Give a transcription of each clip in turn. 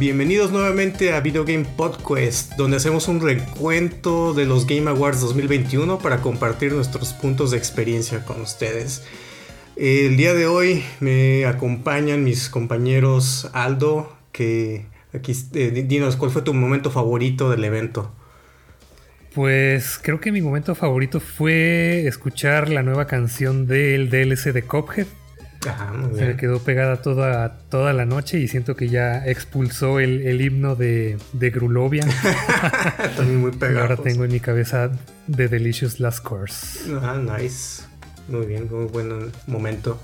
bienvenidos nuevamente a Video Game Podcast, donde hacemos un recuento de los Game Awards 2021 para compartir nuestros puntos de experiencia con ustedes. El día de hoy me acompañan mis compañeros Aldo, que aquí, eh, dinos, ¿cuál fue tu momento favorito del evento? Pues creo que mi momento favorito fue escuchar la nueva canción del DLC de Cophead se quedó pegada toda, toda la noche y siento que ya expulsó el, himno de, de Grulovia. También muy pegado. Ahora tengo en mi cabeza The Delicious Last Course. Ah, nice. Muy bien, muy buen momento.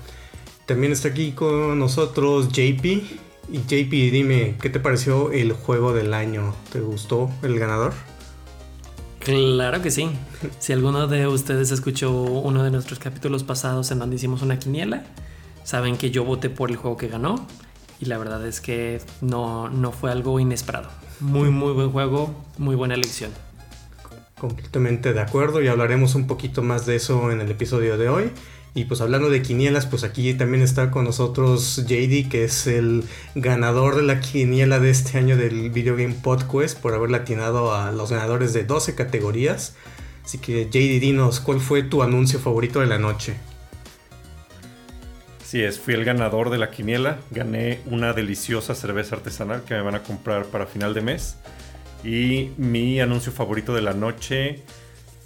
También está aquí con nosotros JP. Y JP, dime, ¿qué te pareció el juego del año? ¿Te gustó el ganador? Claro que sí. Si alguno de ustedes escuchó uno de nuestros capítulos pasados en donde hicimos una quiniela, Saben que yo voté por el juego que ganó y la verdad es que no, no fue algo inesperado. Muy, muy buen juego, muy buena elección. Completamente de acuerdo y hablaremos un poquito más de eso en el episodio de hoy. Y pues hablando de quinielas, pues aquí también está con nosotros JD, que es el ganador de la quiniela de este año del Video Game Podcast por haber latinado a los ganadores de 12 categorías. Así que JD, dinos, ¿cuál fue tu anuncio favorito de la noche? Sí, es, fui el ganador de la quiniela. Gané una deliciosa cerveza artesanal que me van a comprar para final de mes. Y mi anuncio favorito de la noche,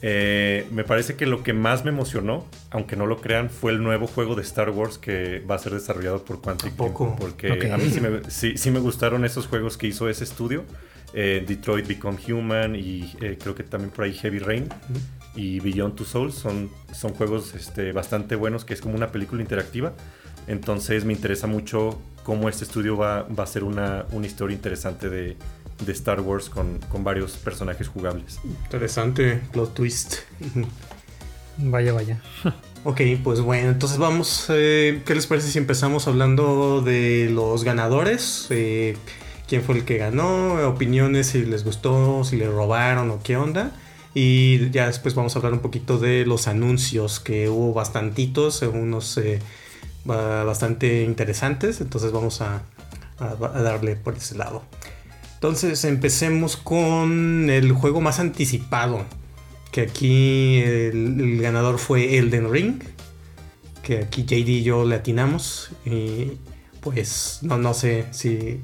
eh, me parece que lo que más me emocionó, aunque no lo crean, fue el nuevo juego de Star Wars que va a ser desarrollado por Quantic Poco. Porque a mí sí me, gustaron esos juegos que hizo ese estudio. Eh, Detroit Become Human y eh, creo que también por ahí Heavy Rain y Beyond Two Souls son, son juegos este, bastante buenos, que es como una película interactiva. Entonces me interesa mucho cómo este estudio va, va a ser una, una historia interesante de, de Star Wars con, con, varios personajes jugables. Interesante plot twist. Vaya, vaya. ok, pues bueno, entonces vamos. Eh, ¿Qué les parece si empezamos hablando de los ganadores? Eh, ¿Quién fue el que ganó? Opiniones, si les gustó, si le robaron o qué onda. Y ya después vamos a hablar un poquito de los anuncios, que hubo bastantitos, unos eh, bastante interesantes, entonces vamos a, darle por ese lado. Entonces empecemos con el juego más anticipado, que aquí el, ganador fue Elden Ring, que aquí JD y yo le atinamos, y pues no, no sé si...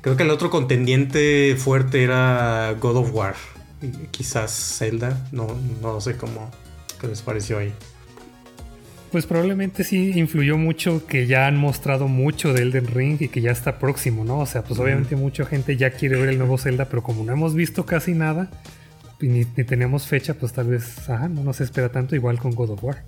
Creo que el otro contendiente fuerte era God of War quizás Zelda, no, no sé cómo qué les pareció ahí. Pues probablemente sí influyó mucho que ya han mostrado mucho de Elden Ring y que ya está próximo, ¿no? O sea, pues obviamente mucha gente ya quiere ver el nuevo Zelda, pero como no hemos visto casi nada y ni, tenemos fecha, pues tal vez no nos espera tanto igual con God of War.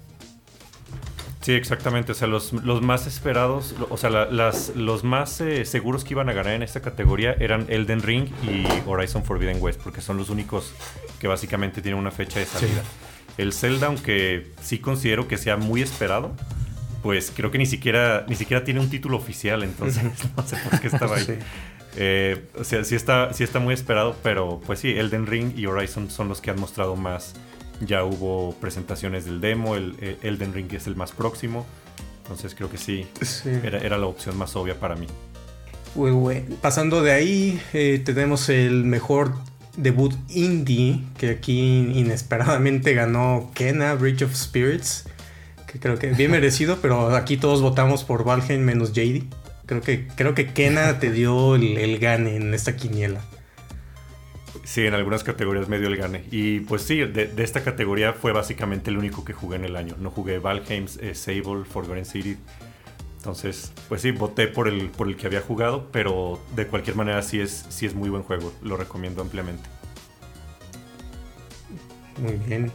Sí, exactamente. O sea, los, más esperados, o sea, las, los más eh, seguros que iban a ganar en esta categoría eran Elden Ring y Horizon Forbidden West, porque son los únicos que básicamente tienen una fecha de salida. El Zelda, aunque sí considero que sea muy esperado, pues creo que ni siquiera, ni siquiera tiene un título oficial, entonces no sé por qué estaba ahí. Eh, o sea, sí está, sí está muy esperado, pero pues sí, Elden Ring y Horizon son los que han mostrado más ya hubo presentaciones del demo, el, eh, Elden Ring es el más próximo. Entonces creo que sí, Era, la opción más obvia para mí. Pasando de ahí, eh, tenemos el mejor debut indie que aquí inesperadamente ganó Kena, Bridge of Spirits. Que creo que bien merecido, pero aquí todos votamos por Valheim menos JD. Creo que, creo que Kena te dio el, el gane en esta quiniela. Sí, en algunas categorías medio el gane. Y pues sí, de, esta categoría fue básicamente el único que jugué en el año. No jugué Valheim, eh, Sable, Forgotten City. Entonces, pues sí, voté por el, por el que había jugado, pero de cualquier manera sí es, sí es muy buen juego. Lo recomiendo ampliamente. Muy bien.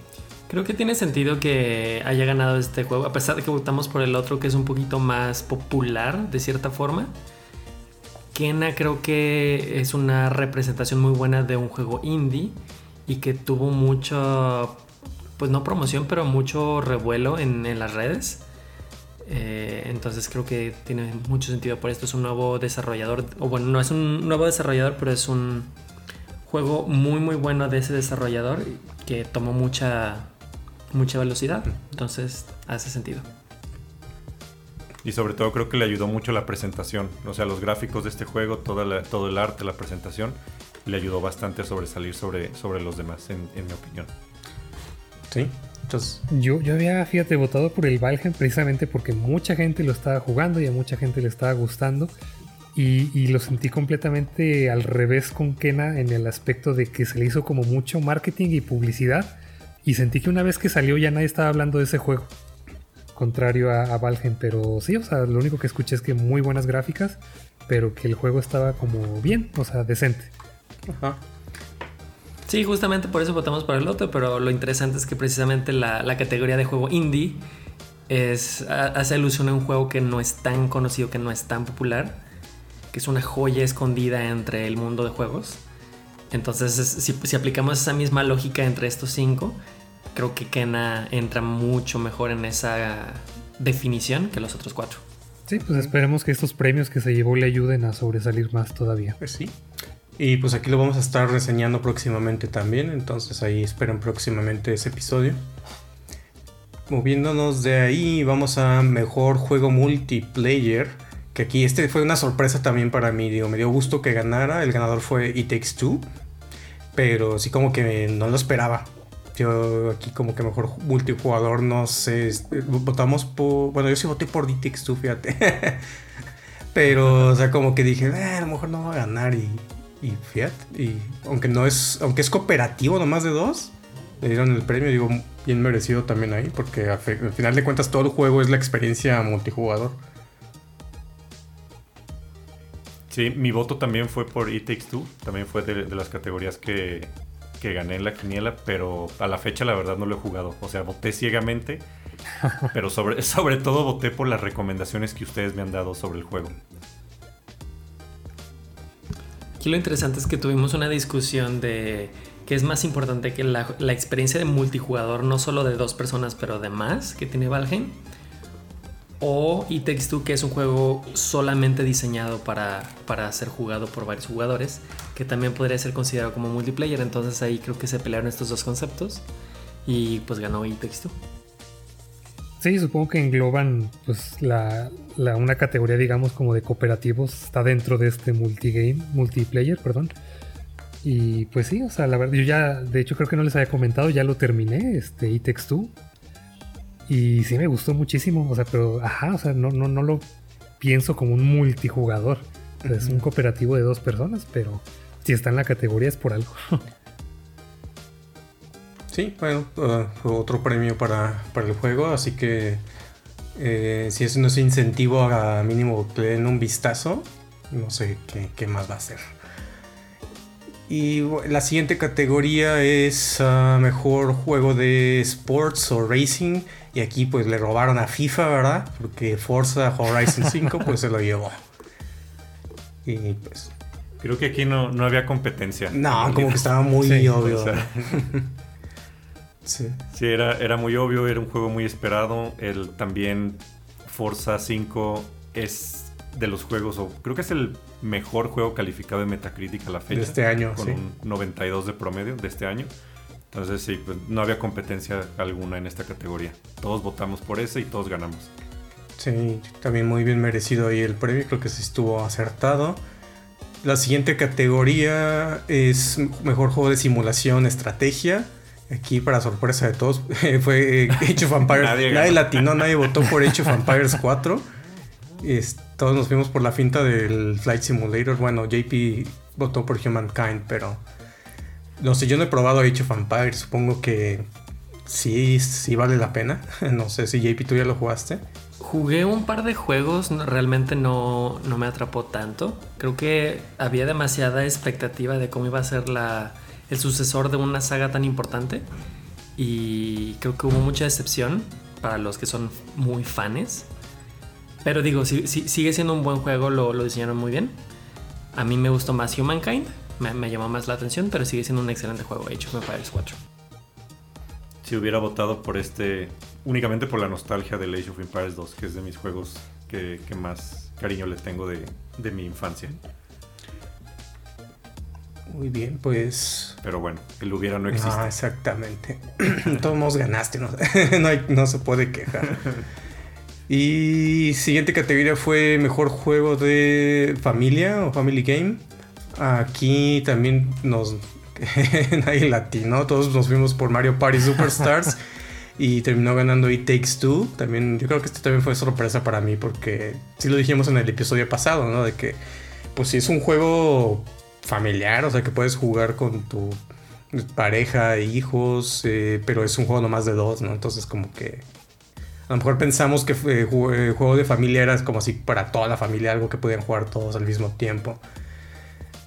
Creo que tiene sentido que haya ganado este juego, a pesar de que votamos por el otro que es un poquito más popular, de cierta forma. Kena creo que es una representación muy buena de un juego indie y que tuvo mucho, pues no promoción, pero mucho revuelo en, las redes. Eh, entonces creo que tiene mucho sentido por esto. Es un nuevo desarrollador, o bueno, no es un nuevo desarrollador, pero es un juego muy muy bueno de ese desarrollador que tomó mucha, mucha velocidad. Entonces hace sentido. Y sobre todo creo que le ayudó mucho la presentación, o sea, los gráficos de este juego, toda todo el arte, la presentación, le ayudó bastante a sobresalir sobre, sobre los demás, en, mi opinión. Sí, entonces... Yo, yo había, fíjate, votado por el Valheim precisamente porque mucha gente lo estaba jugando y a mucha gente le estaba gustando. Y, y, lo sentí completamente al revés con Kena en el aspecto de que se le hizo como mucho marketing y publicidad. Y sentí que una vez que salió ya nadie estaba hablando de ese juego contrario a, a, pero sí, o sea, lo único que escuché es que muy buenas gráficas, pero que el juego estaba como bien, o sea, decente. Ajá. Sí, justamente por eso votamos por el otro, pero lo interesante es que precisamente la, categoría de juego indie es, hace alusión a un juego que no es tan conocido, que no es tan popular, que es una joya escondida entre el mundo de juegos. Entonces, si aplicamos esa misma lógica entre estos cinco, creo que Kena entra mucho mejor en esa definición que los otros cuatro. Sí, pues esperemos que estos premios que se llevó le ayuden a sobresalir más todavía. Pues sí. Y pues aquí lo vamos a estar reseñando próximamente también, entonces ahí esperen próximamente ese episodio. Moviéndonos de ahí, vamos a mejor juego multiplayer. Que aquí este fue una sorpresa también para mí, digo, me dio gusto que ganara. El ganador fue It Takes Two, pero sí como que no lo esperaba. Yo aquí como que mejor multijugador, no sé, este, votamos por... Bueno, yo sí voté por DTX, tú fíjate. Pero, o sea, como que dije, eh, a lo mejor no va a ganar y, y fíjate. Y aunque no es, aunque es cooperativo nomás de dos, le dieron el premio, digo, bien merecido también ahí, porque al final de cuentas todo el juego es la experiencia multijugador. Sí, mi voto también fue por It Takes Two, también fue de las categorías que, que gané en la quiniela, pero a la fecha la verdad no lo he jugado. O sea, voté ciegamente, pero sobre, sobre todo voté por las recomendaciones que ustedes me han dado sobre el juego. Aquí lo interesante es que tuvimos una discusión de que es más importante que la, la experiencia de multijugador, no solo de dos personas, pero de más que tiene Valheim o It Takes Two, que es un juego solamente diseñado para, para ser jugado por varios jugadores, que también podría ser considerado como multiplayer. Entonces ahí creo que se pelearon estos dos conceptos y pues ganó It Takes Two. Sí, supongo que engloban pues la, una categoría digamos como de cooperativos está dentro de este multigame, multiplayer, perdón. Y pues sí, o sea, la verdad, yo ya, de hecho creo que no les había comentado, ya lo terminé, este It Takes Two. Y sí me gustó muchísimo, o sea, pero ajá, o sea, no, no, no lo pienso como un multijugador. Es un cooperativo de dos personas, pero si está en la categoría es por algo. sí, bueno, uh, otro premio para, el juego, así que eh, si eso no es incentivo a mínimo que den un vistazo, no sé qué, más va a ser. Y la siguiente categoría es uh, mejor juego de sports o racing. Y aquí pues le robaron a FIFA, ¿verdad? Porque Forza Horizon 5 pues se lo llevó. Y pues... Creo que aquí no, había competencia. No, como que estaba muy obvio. sí. sí, era, era muy obvio, era un juego muy esperado. El, también Forza 5 es de los juegos, o creo que es el mejor juego calificado en Metacritic a la fecha. De este año, Con un 92 de promedio de este año. Entonces sí, pues, no había competencia alguna en esta categoría. Todos votamos por ese y todos ganamos. Sí, también muy bien merecido ahí el premio, creo que se estuvo acertado. La siguiente categoría es mejor juego de simulación, estrategia. Aquí, para sorpresa de todos, fue eh, Age of Empires. nadie, nadie latinó, nadie votó por Age of Empires 4. todos nos fuimos por la finta del Flight Simulator. Bueno, JP votó por Humankind, pero no sé, yo no he probado Age of Empires. Supongo que sí, sí vale la pena. No sé si JP tú ya lo jugaste. Jugué un par de juegos, realmente no, no me atrapó tanto. Creo que había demasiada expectativa de cómo iba a ser la, el sucesor de una saga tan importante. Y creo que hubo mucha decepción para los que son muy fans. Pero digo, si, sigue siendo un buen juego, lo, lo diseñaron muy bien. A mí me gustó más Humankind me, llamó más la atención, pero sigue siendo un excelente juego, Age of Empires 4. Si hubiera votado por este, únicamente por la nostalgia del Age of Empires 2, que es de mis juegos que, más cariño le tengo de, mi infancia. Muy bien, pues. Pero bueno, el hubiera no existe. Ah, exactamente. Todos ganaste, no, no, se puede quejar. Y siguiente categoría fue mejor juego de familia o family game. Aquí también nos nadie latino, todos nos fuimos por Mario Party Superstars y terminó ganando It Takes Two. También yo creo que este también fue sorpresa para mí porque sí lo dijimos en el episodio pasado, ¿no? De que pues sí es un juego familiar, o sea que puedes jugar con tu pareja, hijos, eh, pero es un juego nomás de dos, ¿no? Entonces como que a lo mejor pensamos que eh, juego de familia era como así para toda la familia, algo que podían jugar todos al mismo tiempo.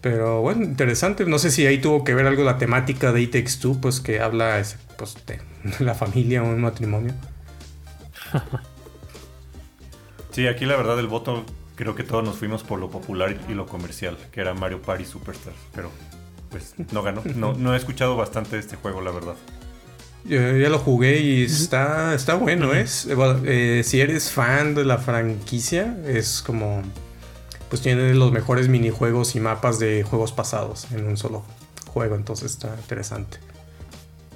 Pero bueno, interesante. No sé si ahí tuvo que ver algo la temática de It Takes Two, pues que habla pues, de la familia o un matrimonio. Sí, aquí la verdad el voto creo que todos nos fuimos por lo popular y lo comercial, que era Mario Party Superstars, pero pues no ganó. No, no he escuchado bastante de este juego, la verdad. Yo ya lo jugué y está, está bueno, ¿es? Eh, si eres fan de la franquicia, es como... Pues tiene los mejores minijuegos y mapas de juegos pasados en un solo juego, entonces está interesante.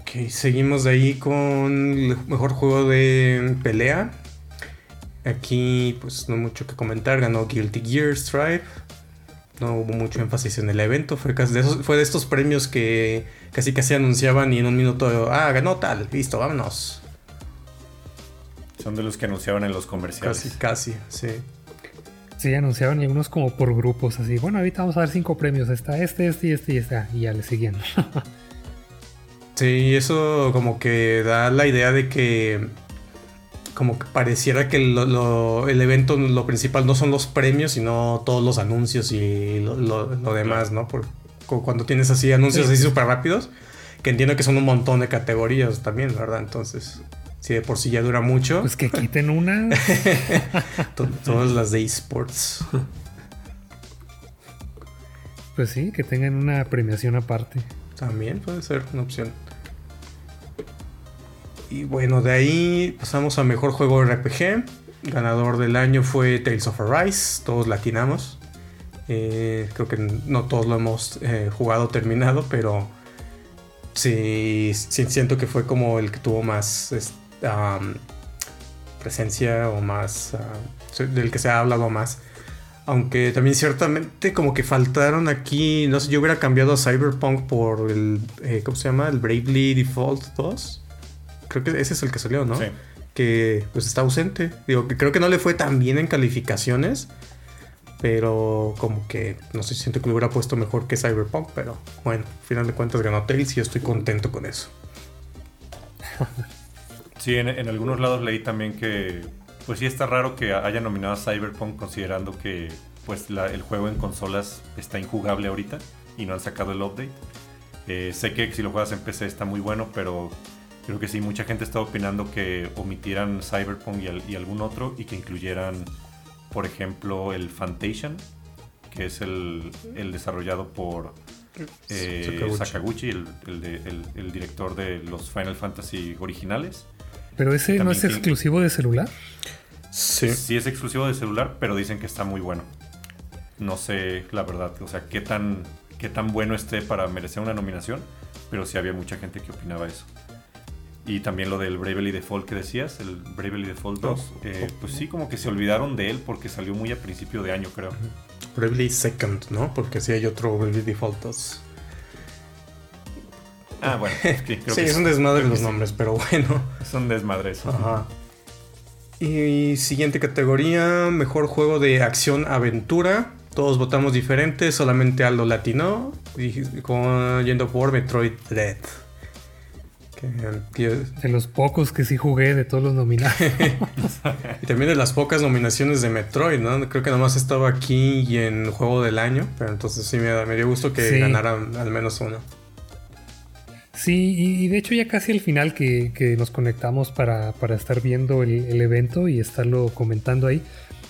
Ok, seguimos de ahí con el mejor juego de pelea. Aquí pues no mucho que comentar, ganó Guilty Gear Stripe. No hubo mucho énfasis en el evento, fue, de, fue de estos premios que casi casi anunciaban y en un minuto, ah, ganó tal, listo, vámonos. Son de los que anunciaban en los comerciales. Casi, casi, sí. Sí, anunciaban y algunos como por grupos, así, bueno, ahorita vamos a dar cinco premios, está este, este y este y este, y ya le siguen. sí, eso como que da la idea de que como que pareciera que el evento, lo principal no son los premios, sino todos los anuncios y lo, demás, ¿no? Por, cuando tienes así anuncios así súper rápidos, que entiendo que son un montón de categorías también, ¿verdad? Entonces, si de por sí ya dura mucho. Pues que quiten una. Todas las de esports. Pues sí, que tengan una premiación aparte. También puede ser una opción. Y bueno, de ahí pasamos a mejor juego RPG. Ganador del año fue Tales of Arise. Todos latinamos. Eh, creo que no todos lo hemos eh, jugado terminado, pero sí, siento que fue como el que tuvo más presencia o más del que se ha hablado más. Aunque también ciertamente como que faltaron aquí, no sé, yo hubiera cambiado a Cyberpunk por el, eh, ¿cómo se llama? El Bravely Default 2. Creo que ese es el que salió, ¿no? Que pues está ausente. Digo, que creo que no le fue tan bien en calificaciones. Pero como que no sé, siento que lo hubiera puesto mejor que Cyberpunk. Pero bueno, al final de cuentas ganó Tales y yo estoy contento con eso. Sí, en, algunos lados leí también que pues sí está raro que haya nominado a Cyberpunk considerando que pues el juego en consolas está injugable ahorita y no han sacado el update. Eh, sé que si lo juegas en PC está muy bueno, pero creo que sí, mucha gente está opinando que omitieran Cyberpunk y algún otro y que incluyeran por ejemplo, el Fantation, que es el, desarrollado por eh, Sakaguchi, el, director de los Final Fantasy originales. ¿Pero ese no es exclusivo de celular? Sí. Sí es exclusivo de celular, pero dicen que está muy bueno. No sé la verdad, o sea, qué tan, qué tan bueno esté para merecer una nominación, pero sí había mucha gente que opinaba eso. Y también lo del Bravely Default que decías, el Bravely Default 2. Eh, pues sí, como que se olvidaron de él porque salió muy a principio de año, creo. Bravely Second, ¿no? Porque sí hay otro Bravely Default 2. Ah, bueno. sí, es un desmadre los nombres, pero bueno. Son desmadres. Ajá. Y siguiente categoría, mejor juego de acción-aventura. Todos votamos diferentes, solamente Aldo latino, yendo por Metroid Dread. De los pocos que sí jugué de todos los nominados. y también de las pocas nominaciones de Metroid, ¿no? Creo que nomás estaba aquí y en Juego del Año, pero entonces sí me, dio gusto que ganaran al menos uno. Sí, y, de hecho ya casi al final que, nos conectamos para, estar viendo el, evento y estarlo comentando ahí,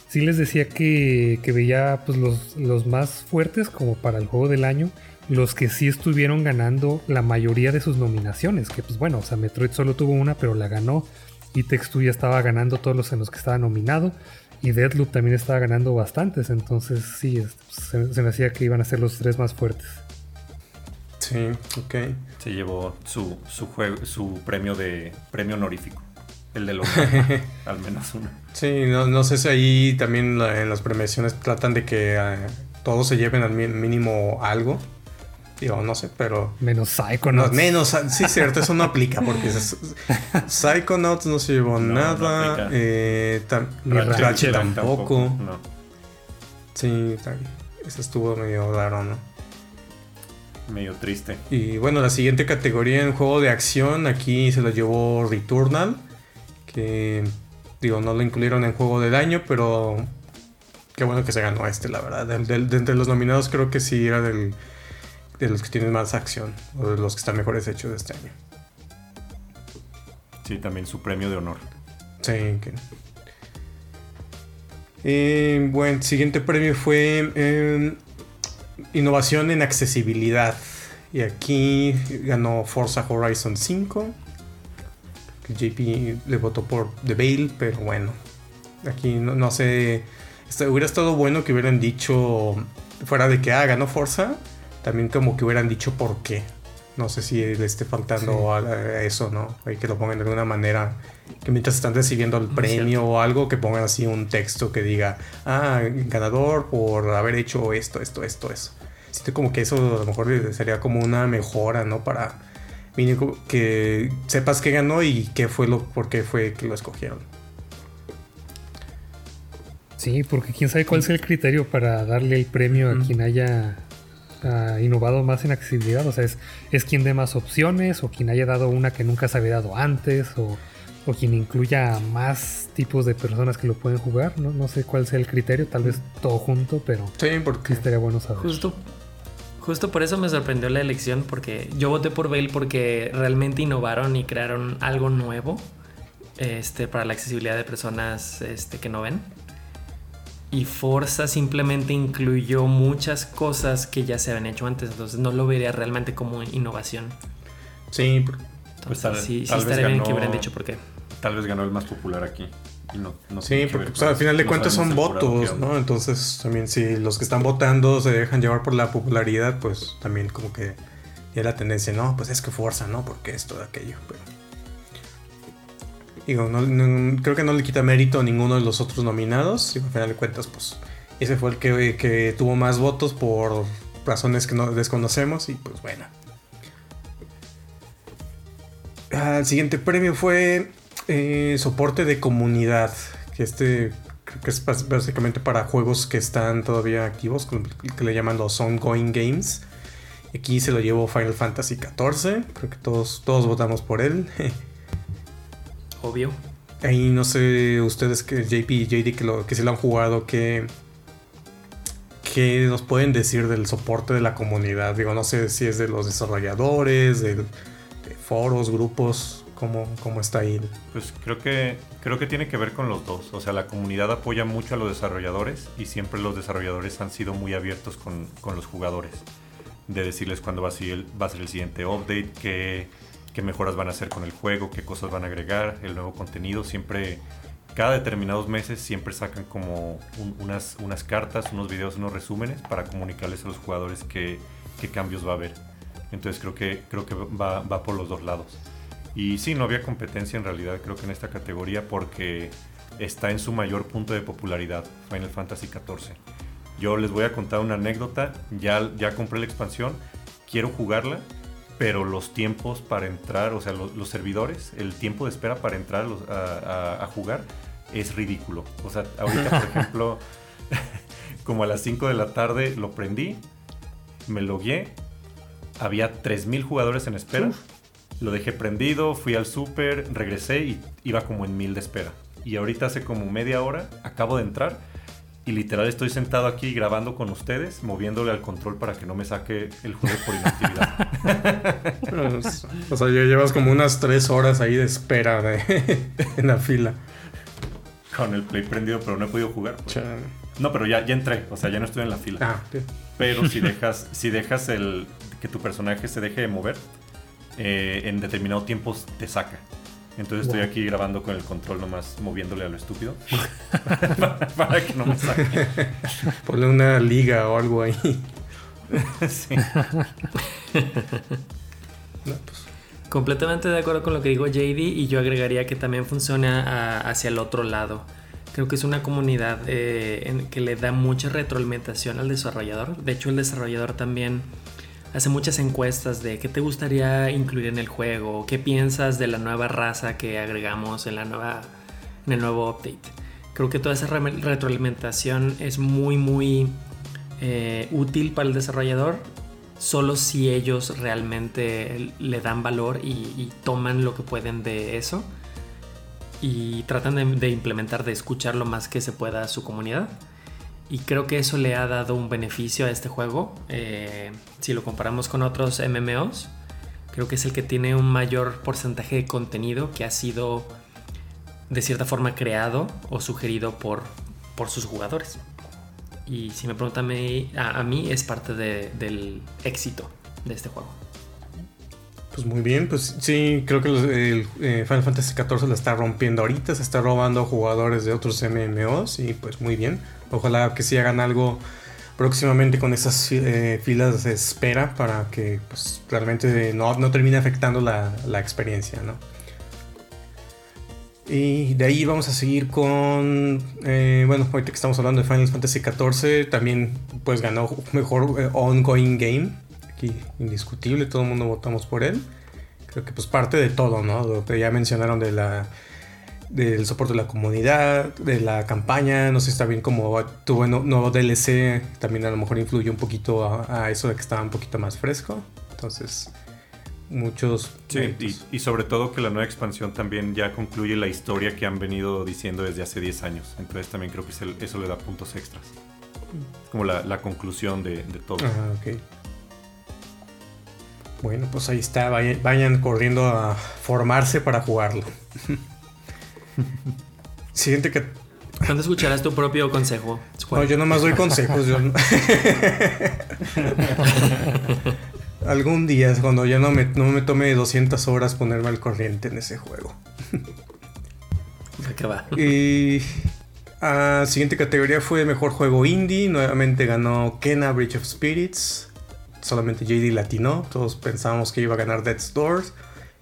sí les decía que, veía pues, los, más fuertes como para el Juego del Año los que sí estuvieron ganando la mayoría de sus nominaciones. Que pues bueno, o sea, Metroid solo tuvo una, pero la ganó. Y Tex ya estaba ganando todos los en los que estaba nominado. Y Deadloop también estaba ganando bastantes. Entonces sí, se, me hacía que iban a ser los tres más fuertes. Sí, ok. Se llevó su, su, juego, su premio de premio honorífico. El de los al menos uno. Sí, no, no sé si ahí también en las premiaciones tratan de que eh, todos se lleven al mínimo algo. Digo, no sé, pero. Menos Psychonauts. No, menos, sí, cierto, eso no aplica porque Psychonauts no se llevó nada. eh, Ratchet, tampoco. No. Sí, eso estuvo medio raro, ¿no? Medio triste. Y bueno, la siguiente categoría en juego de acción, aquí se lo llevó Returnal. Que digo, no lo incluyeron en juego del año, pero qué bueno que se ganó este, la verdad. De, entre los nominados creo que sí era del, de los que tienen más acción, o de los que están mejores hechos de este año. Sí, también su premio de honor. Sí, que... Eh, bueno, siguiente premio fue innovación en accesibilidad. Y aquí ganó Forza Horizon 5. JP le votó por The Veil, pero bueno. Aquí no, sé. hubiera estado bueno que hubieran dicho. Fuera de que ah, ganó Forza. También como que hubieran dicho por qué. No sé si le esté faltando eso, ¿no? Hay que lo pongan de alguna manera. Que mientras están recibiendo el premio o algo, que pongan así un texto que diga, ah, ganador por haber hecho esto, esto, esto, eso. Siento como que eso a lo mejor sería como una mejora, ¿no? Para que sepas que ganó y qué fue lo, por qué fue que lo escogieron. Sí, porque quién sabe cuál es el criterio para darle el premio a quien haya innovado más en accesibilidad. O sea, es, es quien dé más opciones o quien haya dado una que nunca se había dado antes o, quien incluya más tipos de personas que lo pueden jugar. No, no sé cuál sea el criterio, tal vez todo junto, pero sí, porque estaría bueno saber. Justo, justo por eso me sorprendió la elección, porque yo voté por Bale porque realmente innovaron y crearon algo nuevo este, para la accesibilidad de personas este, que no ven y Forza simplemente incluyó muchas cosas que ya se habían hecho antes, entonces no lo vería realmente como innovación. Sí, pues tal, sí, sí estaría bien que hubieran dicho por qué. Tal vez ganó el más popular aquí. sí, porque pues, al final de cuentas son votos, ¿no? Entonces también si los que están votando se dejan llevar por la popularidad, pues también como que ya la tendencia, no, pues es que Forza, ¿no? Porque esto, aquello, pero... Digo, creo que no le quita mérito a ninguno de los otros nominados. Y al final de cuentas, pues ese fue el que, tuvo más votos por razones que no desconocemos. Y pues bueno. El siguiente premio fue eh, soporte de comunidad. Que este creo que es básicamente para juegos que están todavía activos, que le llaman los ongoing games. Aquí se lo llevó Final Fantasy XIV. Creo que todos, todos votamos por él. obvio. Ahí no sé ustedes que JP y JD que, lo, que se lo han jugado, que, que nos pueden decir del soporte de la comunidad. Digo, no sé si es de los desarrolladores, de, foros, grupos, ¿cómo, ¿cómo, está ahí? Pues creo que, creo que tiene que ver con los dos. O sea, la comunidad apoya mucho a los desarrolladores y siempre los desarrolladores han sido muy abiertos con, con los jugadores. De decirles cuándo va a ser, va a ser el siguiente update, que qué mejoras van a hacer con el juego, qué cosas van a agregar, el nuevo contenido. Siempre, cada determinados meses, siempre sacan como unas, unas cartas, unos videos, unos resúmenes para comunicarles a los jugadores qué, qué cambios va a haber. Entonces creo que, creo que va, va, por los dos lados. Y sí, no había competencia en realidad, creo que en esta categoría porque está en su mayor punto de popularidad, Final Fantasy XIV. Yo les voy a contar una anécdota, ya, ya compré la expansión, quiero jugarla pero los tiempos para entrar, o sea, los, servidores, el tiempo de espera para entrar a, jugar es ridículo. O sea, ahorita, por ejemplo, como a las 5 de la tarde lo prendí, me logué, había 3.000 jugadores en espera, lo dejé prendido, fui al súper, regresé y iba como en 1.000 de espera. Y ahorita hace como media hora acabo de entrar y literal estoy sentado aquí grabando con ustedes, moviéndole al control para que no me saque el juego por inactividad. o sea, ya llevas como unas tres horas ahí de espera en la fila. Con el play prendido, pero no he podido jugar. Pues. No, pero ya, ya entré, o sea, ya no estoy en la fila. Ah, Pero si dejas, si dejas el que tu personaje se deje de mover, eh, en determinado tiempo te saca. Entonces estoy aquí grabando con el control nomás moviéndole a lo estúpido. para, que no me saque. Ponle una liga o algo ahí. sí. Completamente de acuerdo con lo que dijo JD y yo agregaría que también funciona hacia el otro lado. Creo que es una comunidad eh, en que le da mucha retroalimentación al desarrollador. De hecho, el desarrollador también hace muchas encuestas de qué te gustaría incluir en el juego, qué piensas de la nueva raza que agregamos en, la nueva, en el nuevo update. Creo que toda esa retroalimentación es muy, muy eh, útil para el desarrollador solo si ellos realmente le dan valor y, toman lo que pueden de eso y tratan de, implementar, de escuchar lo más que se pueda a su comunidad. Y creo que eso le ha dado un beneficio a este juego. Eh, si lo comparamos con otros MMOs, creo que es el que tiene un mayor porcentaje de contenido que ha sido de cierta forma creado o sugerido por, por sus jugadores. Y si me preguntan a, mí, es parte del éxito de este juego. Pues muy bien, pues sí, creo que el eh, Final Fantasy XIV lo está rompiendo ahorita, se está robando jugadores de otros MMOs y pues muy bien. Ojalá que sí hagan algo próximamente con esas eh, filas de espera para que pues, realmente no, no termine afectando la, la experiencia, ¿no? Y de ahí vamos a seguir con, eh, bueno, ahorita que estamos hablando de Final Fantasy XIV, también pues ganó mejor eh, ongoing game, aquí indiscutible, todo el mundo votamos por él. Creo que pues parte de todo, ¿no? Lo que ya mencionaron de la del soporte de la comunidad, de la campaña, no sé si bien como tuvo nuevo DLC, también a lo mejor influyó un poquito a, a eso de que estaba un poquito más fresco. Entonces, muchos. Sí, y, sobre todo que la nueva expansión también ya concluye la historia que han venido diciendo desde hace 10 años. Entonces también creo que eso le da puntos extras. Como la, conclusión de, todo. ok. Bueno, pues ahí está. Vayan, corriendo a formarse para jugarlo. Siguiente que. ¿Cuándo escucharás tu propio consejo? No, yo nomás doy consejos. yo Algún día, cuando ya no me, no me tome 200 horas ponerme al corriente en ese juego. ¿Qué va? Y. Uh, siguiente categoría fue Mejor Juego Indie. Nuevamente ganó Kena Bridge of Spirits. Solamente JD latino. Todos pensábamos que iba a ganar Dead Stores.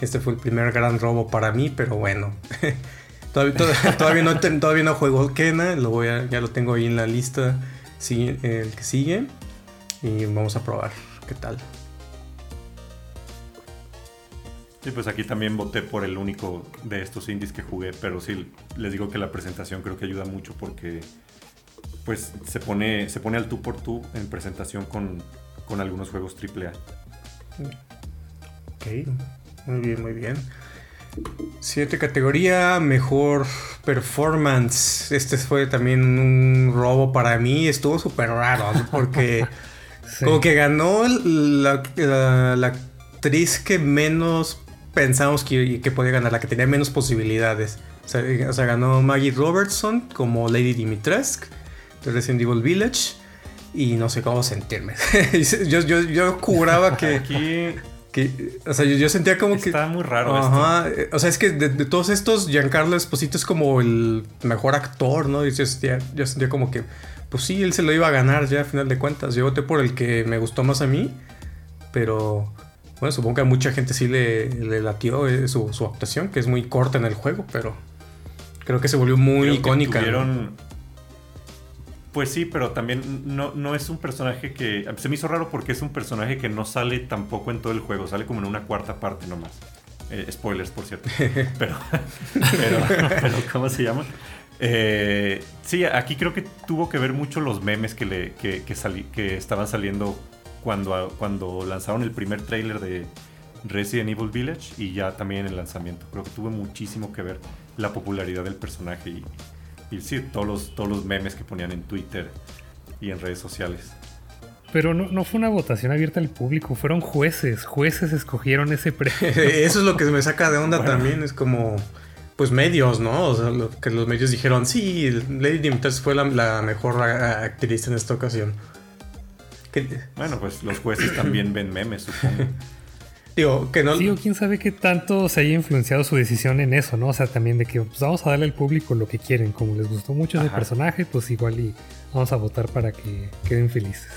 Este fue el primer gran robo para mí, pero bueno. todavía, no, todavía no juego Kena. Lo voy ya lo tengo ahí en la lista. el que sigue. Y vamos a probar qué tal. Sí, pues aquí también voté por el único de estos indies que jugué, pero sí, les digo que la presentación creo que ayuda mucho porque pues se pone, se pone al tú por tú en presentación con, algunos juegos AAA. Ok, muy bien, muy bien. Siguiente categoría, mejor performance. Este fue también un robo para mí. Estuvo súper raro, porque como que ganó la, la, actriz que menos pensamos que, que podía ganar, la que tenía menos posibilidades. O sea, ganó Maggie Robertson como Lady Dimitrescu de Resident Evil Village. Y no sé cómo sentirme. yo, yo, yo juraba que. Aquí. Que, o sea, yo, sentía como que. Está muy raro. Ajá. O sea, es que de, todos estos, Giancarlo Esposito es como el mejor actor, ¿no? Y yo sentía, yo sentía como que. Pues sí, él se lo iba a ganar ya a final de cuentas. Yo voté por el que me gustó más a mí. Pero. Bueno, supongo que a mucha gente sí le, le latió eh, su, actuación, que es muy corta en el juego, pero creo que se volvió muy icónica. Pues sí, pero también no, no es un personaje que... Se me hizo raro porque es un personaje que no sale tampoco en todo el juego, sale como en una cuarta parte nomás. Eh, spoilers, por cierto. pero, pero, ¿cómo se llama? Eh, sí, aquí creo que tuvo que ver mucho los memes que, le, que, que estaban saliendo cuando, cuando lanzaron el primer tráiler de Resident Evil Village y ya también el lanzamiento. Creo que tuvo muchísimo que ver la popularidad del personaje y, y sí, todos los, todos los memes que ponían en Twitter y en redes sociales. Pero no, no, fue una votación abierta al público, fueron jueces. Jueces escogieron ese premio. Eso es lo que me saca de onda también. Es como, pues medios, ¿no? O sea, que los medios dijeron, sí, Lady Dimitrescu fue la, la, mejor actriz en esta ocasión. Bueno, pues los jueces también ven memes, supongo. Digo, que no. Digo, quién sabe qué tanto se haya influenciado su decisión en eso, ¿no? O sea, también de que pues, vamos a darle al público lo que quieren. Como les gustó mucho ese personaje, pues igual y vamos a votar para que queden felices.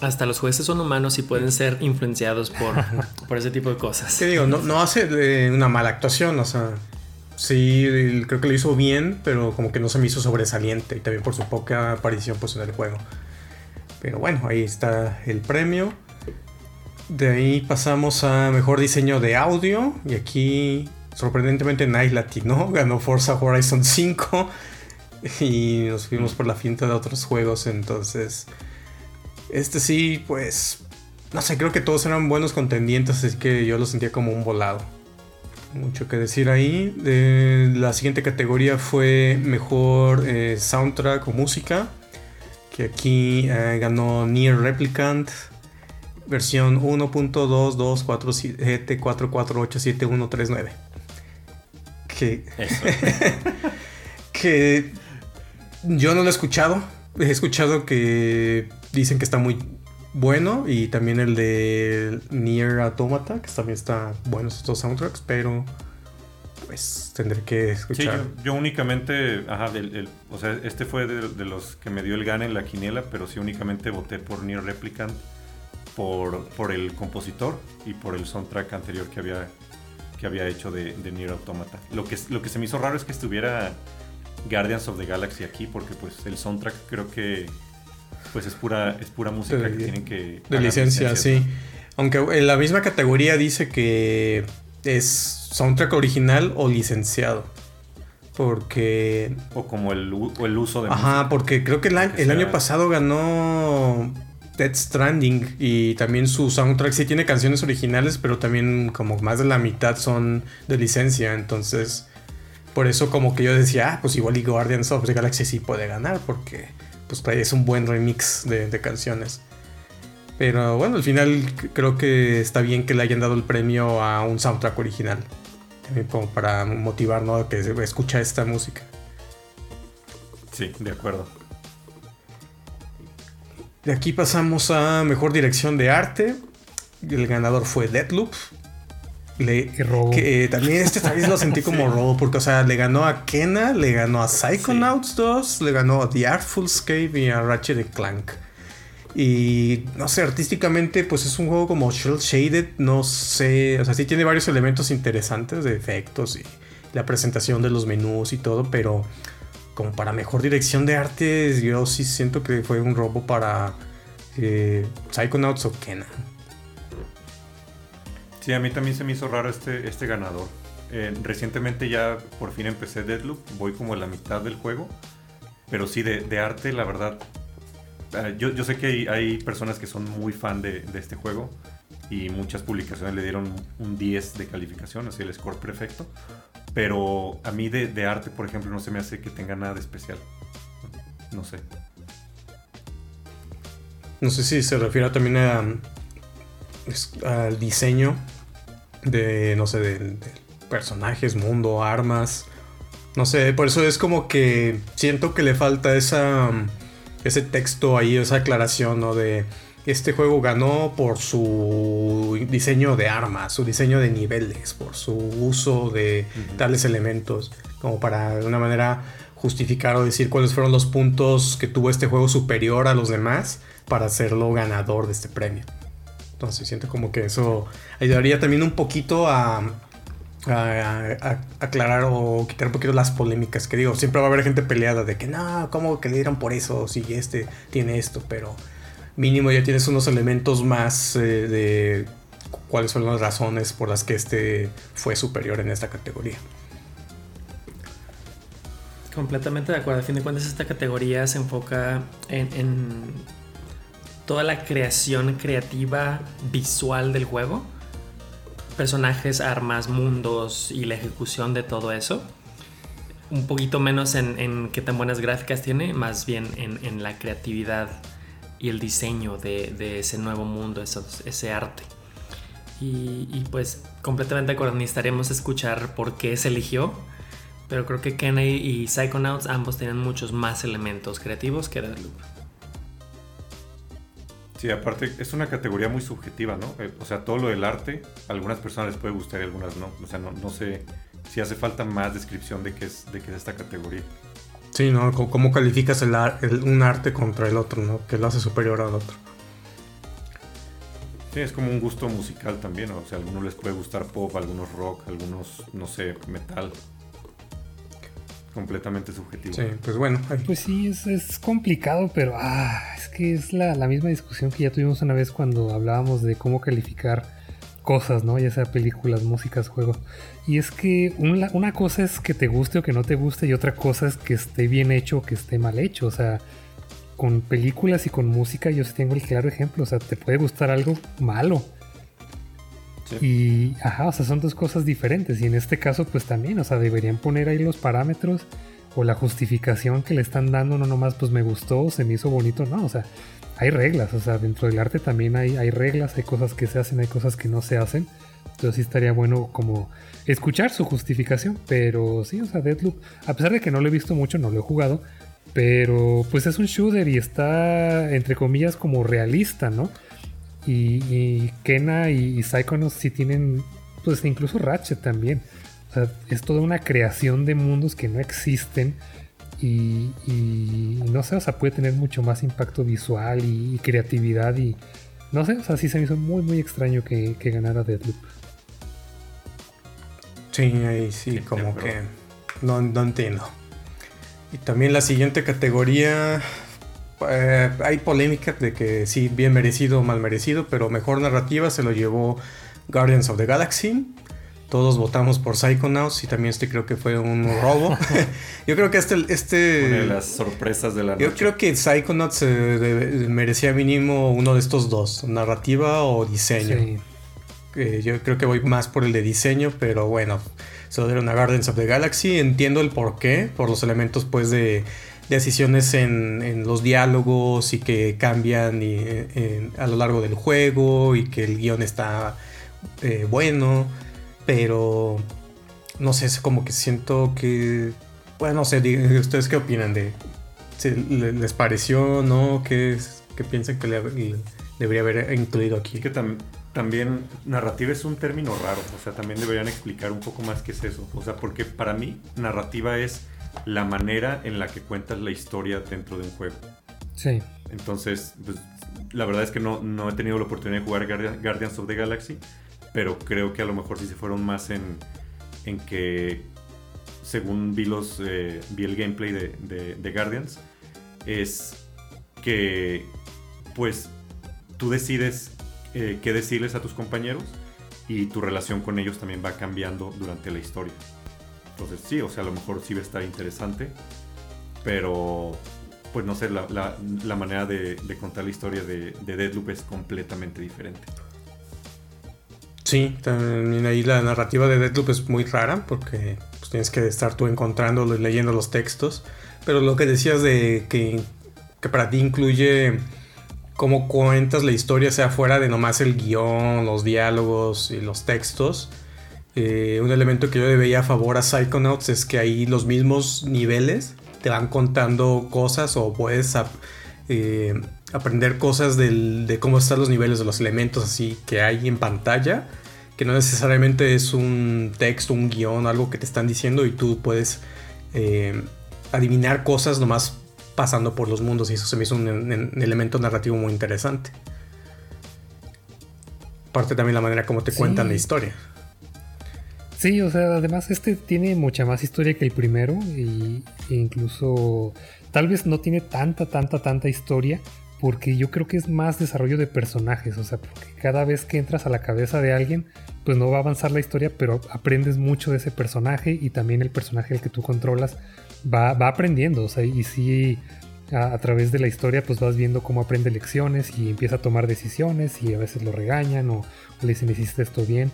hasta los jueces son humanos y pueden ser influenciados por, por ese tipo de cosas. ¿Qué digo? No, no hace eh, una mala actuación, o sea, sí, creo que lo hizo bien, pero como que no se me hizo sobresaliente y también por su poca aparición pues en el juego. Pero bueno, ahí está el premio. De ahí pasamos a mejor diseño de audio y aquí sorprendentemente Night Latino ganó Forza Horizon 5 y nos fuimos por la finta de otros juegos, entonces este sí, pues no sé, creo que todos eran buenos contendientes, así que yo lo sentía como un volado. Mucho que decir ahí. la siguiente categoría fue mejor eh, soundtrack o música. Que aquí eh, ganó Near Replicant, versión 1.22474487139. Que, que yo no lo he escuchado. He escuchado que dicen que está muy bueno y también el de Near Automata, que también está bueno estos soundtracks, pero pues tendré que escuchar. Sí, yo, únicamente, ajá, o sea, este fue de, los que me dio el gane en la quiniela, pero sí únicamente voté por Near Replicant por, por el compositor y por el soundtrack anterior que había, que había hecho de, de Nier Automata. Lo que, lo que se me hizo raro es que estuviera Guardians of the Galaxy aquí, porque pues el soundtrack creo que pues es pura, es pura música que tienen que... De licencia, sí. Aunque en la misma categoría dice que es soundtrack original o licenciado. Porque... O como el, el uso de... Ajá, porque creo que el, el año pasado ganó Dead Stranding y también su soundtrack sí tiene canciones originales, pero también como más de la mitad son de licencia, entonces por eso como que yo decía, ah, pues igual y Guardians of the Galaxy sí puede ganar porque pues es un buen remix de, canciones. Pero bueno, al final creo que está bien que le hayan dado el premio a un soundtrack original. También como para motivar, ¿no? Que escucha esta música. Sí, de acuerdo. De aquí pasamos a mejor dirección de arte. El ganador fue Deadloop le, Que, eh, también este vez lo sentí como robo, porque, o sea, le ganó a Kena, le ganó a Psychonauts 2, le ganó a The Artful Escape y a Ratchet Clank. Y no sé, artísticamente, pues es un juego como Shell Shaded, no sé, o sea, sí tiene varios elementos interesantes de efectos y la presentación de los menús y todo, pero como para mejor dirección de arte, yo sí siento que fue un robo para eh, Psychonauts o Kena. Sí, a mí también se me hizo raro este, este ganador. Eh, recientemente ya por fin empecé Deadloop, voy como a la mitad del juego, pero sí, de, arte, la verdad, eh, yo, sé que hay, personas que son muy fan de, este juego y muchas publicaciones le dieron un 10 de calificación, así el score perfecto, pero a mí de, arte, por ejemplo, no se me hace que tenga nada de especial. No sé. No sé si se refiere también a, al diseño de, no sé, de, personajes, mundo, armas. No sé, por eso es como que siento que le falta esa, ese texto ahí, esa aclaración, ¿no? De este juego ganó por su diseño de armas, su diseño de niveles, por su uso de tales elementos, como para de una manera justificar o decir cuáles fueron los puntos que tuvo este juego superior a los demás para hacerlo ganador de este premio. Entonces siento como que eso ayudaría también un poquito a, aclarar o quitar un poquito las polémicas. Que digo, siempre va a haber gente peleada de que no, ¿cómo que le dieron por eso? Si este tiene esto, pero mínimo ya tienes unos elementos más eh, de cuáles son las razones por las que este fue superior en esta categoría. Completamente de acuerdo. A fin de cuentas, esta categoría se enfoca en toda la creación creativa visual del juego. Personajes, armas, mundos y la ejecución de todo eso. Un poquito menos en, qué tan buenas gráficas tiene, más bien en, la creatividad y el diseño de, ese nuevo mundo, ese arte. Y, pues completamente de acuerdo, necesitaremos escuchar por qué se eligió. Pero creo que Kenny y Psychonauts ambos tienen muchos más elementos creativos que Deadloop. Sí, aparte es una categoría muy subjetiva, ¿no? Eh, o sea, todo lo del arte, a algunas personas les puede gustar y algunas no. O sea, no, no sé si hace falta más descripción de qué es, de qué es esta categoría. Sí, ¿no? ¿Cómo calificas el, un arte contra el otro, ¿no? Que lo hace superior al otro. Sí, es como un gusto musical también, o sea, a algunos les puede gustar pop, a algunos rock, a algunos, no sé, metal. Completamente subjetivo. Sí, pues bueno. ahí. Pues sí, es, es complicado, pero ah, es que es la, la misma discusión que ya tuvimos una vez cuando hablábamos de cómo calificar cosas, ¿no? Ya sea películas, músicas, juegos. Y es que una, una cosa es que te guste o que no te guste y otra cosa es que esté bien hecho o que esté mal hecho. O sea, con películas y con música yo sí tengo el claro ejemplo. O sea, te puede gustar algo malo. Sí. Y, ajá, o sea, son dos cosas diferentes. Y en este caso, pues también, o sea, deberían poner ahí los parámetros o la justificación que le están dando, no nomás, pues me gustó, se me hizo bonito, no, o sea, hay reglas, o sea, dentro del arte también hay, hay reglas, hay cosas que se hacen, hay cosas que no se hacen. Entonces sí estaría bueno como escuchar su justificación, pero sí, o sea, Deadloop, a pesar de que no lo he visto mucho, no lo he jugado, pero pues es un shooter y está, entre comillas, como realista, ¿no? Y, y Kena y, y Psychonauts sí tienen, pues incluso Ratchet también. O sea, es toda una creación de mundos que no existen. Y, no sé, o sea, puede tener mucho más impacto visual y, y creatividad. Y no sé, o sea, sí se me hizo muy, muy extraño que, que ganara Deadloop. Sí, ahí sí, como que no, no entiendo. Y también la siguiente categoría, eh, hay polémica de que sí, bien merecido o mal merecido, pero mejor narrativa se lo llevó Guardians of the Galaxy. Todos votamos por Psychonauts y también este creo que fue un robo. Yo creo que este, Una de este las sorpresas de la yo noche. creo que Psychonauts eh, de- merecía mínimo uno de estos dos, narrativa o diseño. Sí. Eh, yo creo que voy más por el de diseño, pero bueno, se lo dieron a Guardians of the Galaxy. Entiendo el porqué, por los elementos pues de, de decisiones en, en los diálogos y que cambian eh, a lo largo del juego y que el guion está eh, bueno, pero no sé, es como que siento que, bueno, no sé, ¿ustedes qué opinan de... ¿Les pareció, no? ¿Qué, qué piensan que le, debería haber incluido aquí? Que tam- también narrativa es un término raro, o sea, también deberían explicar un poco más qué es eso. O sea, porque para mí narrativa es la manera en la que cuentas la historia dentro de un juego. Sí. Entonces, pues, la verdad es que no, no he tenido la oportunidad de jugar Guardia- Guardians of the Galaxy, pero creo que a lo mejor sí se fueron más en, en que, según vi, los, eh, vi el gameplay de, de- de Guardians, es que, pues, tú decides eh, qué decirles a tus compañeros y tu relación con ellos también va cambiando durante la historia. Entonces, sí, o sea, a lo mejor sí va a estar interesante, pero pues no sé, la, la- la manera de, de contar la historia de, de Deadloop es completamente diferente. Sí, también ahí la narrativa de Deadloop es muy rara porque pues, tienes que estar tú encontrándolo y leyendo los textos. Pero lo que decías de que, que para ti incluye cómo cuentas la historia, sea fuera de nomás el guion, los diálogos y los textos. eh, un elemento que yo le veía a favor a Psychonauts es que ahí los mismos niveles te van contando cosas o puedes ap- eh, aprender cosas de cómo están los niveles de los elementos así que hay en pantalla, que no necesariamente es un texto, un guion, algo que te están diciendo y tú puedes eh, adivinar cosas nomás pasando por los mundos y eso se me hizo un, un elemento narrativo muy interesante. Aparte también la manera como te Sí. cuentan la historia. Sí, o sea, además este tiene mucha más historia que el primero y e incluso tal vez no tiene tanta, tanta, tanta historia porque yo creo que es más desarrollo de personajes, o sea, porque cada vez que entras a la cabeza de alguien, pues no va a avanzar la historia, pero aprendes mucho de ese personaje y también el personaje al que tú controlas va, va aprendiendo, o sea, y sí a, través de la historia pues vas viendo cómo aprende lecciones y empieza a tomar decisiones y a veces lo regañan o, o le dicen hiciste esto bien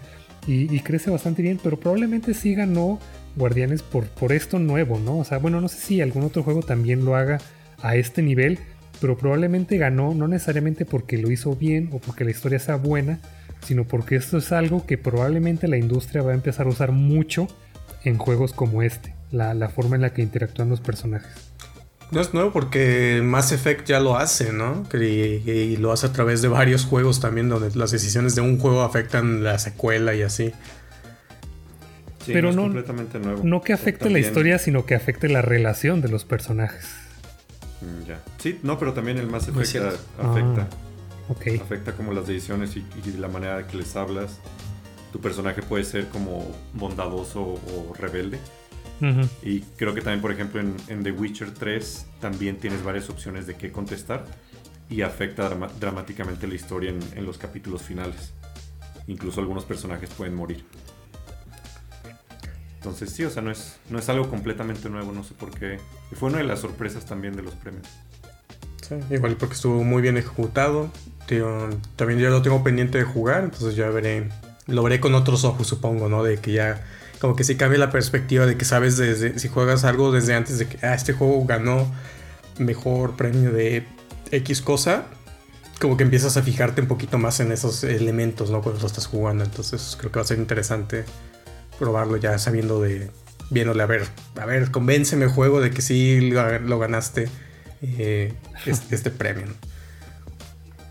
y, y crece bastante bien, pero probablemente sí ganó Guardianes por, por esto nuevo, ¿no? O sea, bueno, no sé si algún otro juego también lo haga a este nivel, pero probablemente ganó no necesariamente porque lo hizo bien o porque la historia sea buena, sino porque esto es algo que probablemente la industria va a empezar a usar mucho en juegos como este, la, la forma en la que interactúan los personajes. No es nuevo porque Mass Effect ya lo hace, ¿no? Y, y lo hace a través de varios juegos también, donde las decisiones de un juego afectan la secuela y así. Sí, Pero es no- completamente nuevo. No que afecte la historia, sino que afecte la relación de los personajes. Mm, Ya. Sí, no, pero también el Mass Effect cierto. a- afecta. Afecta como las decisiones y, y la manera que les hablas. Tu personaje puede ser como bondadoso o rebelde. Y creo que también, por ejemplo, en, en The Witcher 3 también tienes varias opciones de qué contestar y afecta drama- dramáticamente la historia en, en los capítulos finales. Incluso algunos personajes pueden morir. Entonces sí, o sea, no es, no es algo completamente nuevo, no sé por qué. Y fue una de las sorpresas también de los premios. Sí, igual porque estuvo muy bien ejecutado. Tío, también yo lo tengo pendiente de jugar, entonces ya veré. Lo veré con otros ojos, supongo, ¿no? De que ya. Como que sí cambia la perspectiva de que sabes desde. Si juegas algo desde antes de que. Ah, este juego ganó mejor premio de X cosa. Como que empiezas a fijarte un poquito más en esos elementos, ¿no? Cuando lo estás jugando. Entonces creo que va a ser interesante probarlo ya sabiendo de. Viéndole, a ver, a ver, convénceme juego de que sí lo, ganaste eh, este, este premio.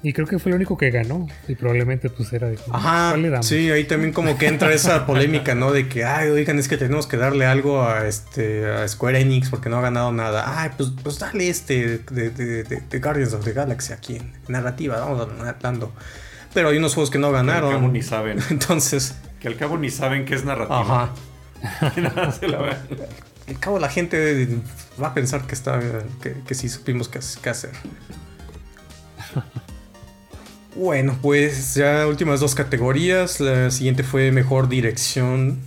Y creo que fue el único que ganó. Y probablemente pues era de... Ajá, ¿Cuál le damos? sí, ahí también como que entra esa polémica, ¿no? De que, ay, oigan, es que tenemos que darle algo a este a Square Enix porque no ha ganado nada. Ay, pues, pues dale este de, de- de- de Guardians of the Galaxy aquí en narrativa, vamos dando. Pero hay unos juegos que no Que al cabo ganaron. ni saben. Entonces, Que al cabo ni saben qué es narrativa. ajá. Que nada se la ven. Al cabo la gente va a pensar que está que, que sí supimos qué, qué hacer. Bueno, pues ya últimas dos categorías. La siguiente fue mejor dirección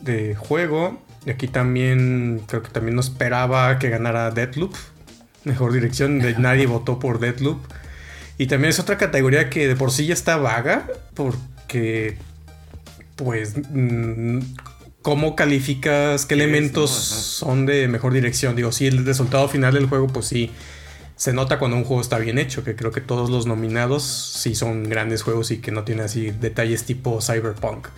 de juego. Y aquí también creo que también no esperaba que ganara Deadloop. Mejor dirección. de- Nadie votó por Deadloop. Y también es otra categoría que de por sí ya está vaga. Porque pues mm, cómo calificas, qué ¿Qué es, elementos no? Son de mejor dirección. Digo, sí, el resultado final del juego, pues sí, se nota cuando un juego está bien hecho, que creo que todos los nominados sí son grandes juegos y que no tienen así detalles tipo Cyberpunk.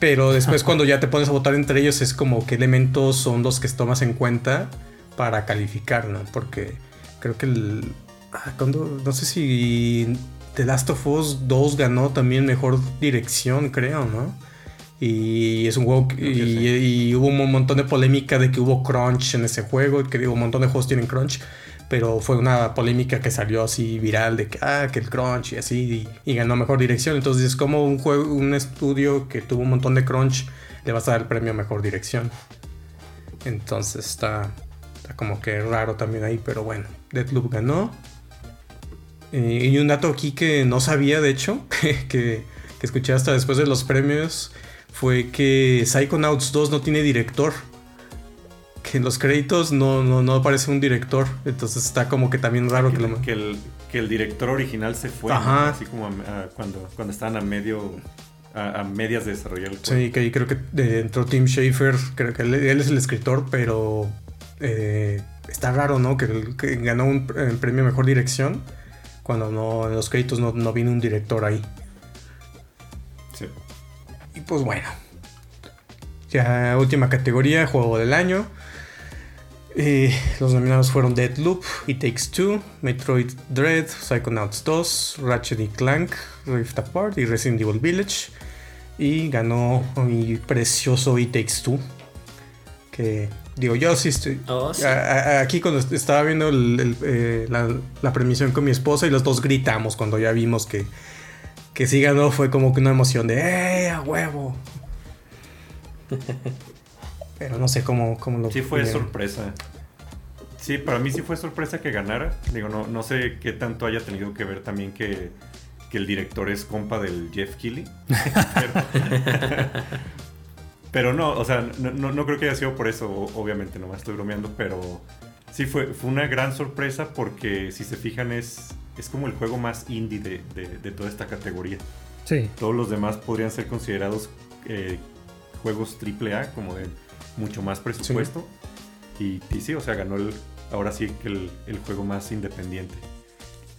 Pero después cuando ya te pones a votar entre ellos es como qué elementos son los que tomas en cuenta para calificar, ¿no? Porque creo que el... ah, cuando- no sé si The Last of Us 2 ganó también mejor dirección, creo, ¿no? Y es un juego que- y, y hubo un montón de polémica de que hubo crunch en ese juego, que digo, un montón de juegos tienen crunch, pero fue una polémica que salió así viral de que, ah, que el crunch y así, y, ganó mejor dirección. Entonces es como un juego, un estudio que tuvo un montón de crunch, le vas a dar el premio a mejor dirección. Entonces está, está como que raro también ahí, pero bueno, Deadloop ganó. Eh, y un dato aquí que no sabía, de hecho, que, que escuché hasta después de los premios, fue que Psychonauts 2 no tiene director. Que en los créditos no, no, no aparece un director. Entonces está como que también raro que, que, lo... que el, que el director original se fue, así como a- a- cuando, cuando estaban a medio a, a medias de desarrollar el juego. Sí, que ahí creo que eh, entró Tim Schafer, creo que él, él es el escritor, pero eh, está raro, ¿no? Que, ganó un eh, premio mejor dirección cuando no en los créditos no, no vino un director ahí. Sí. Y pues bueno. Ya última categoría, juego del año. Eh, los nominados fueron Deadloop, It Takes Two, Metroid Dread, Psychonauts 2, Ratchet y Clank, Rift Apart y Resident Evil Village. Y ganó mi precioso It Takes Two. Que digo, yo sí estoy. Oh, sí. a- a- aquí cuando est- estaba viendo el- el, eh, la, la premiación con mi esposa y los dos gritamos cuando ya vimos que, que sí ganó, fue como que una emoción de ¡Eh, a huevo! Pero no sé cómo, cómo lo Sí fue vieron. sorpresa. Sí, para mí sí fue sorpresa que ganara. Digo, no, no sé qué tanto haya tenido que ver también que, que el director es compa del Jeff Keighley. pero, pero no, o sea, no, no- no creo que haya sido por eso, obviamente, nomás estoy bromeando, pero sí fue, fue una gran sorpresa porque si se fijan es, es como el juego más indie de, de- de toda esta categoría. Sí. Todos los demás podrían ser considerados eh, juegos AAA, como de mucho más presupuesto. Y, y sí, o sea, ganó el, ahora sí que el, el juego más independiente.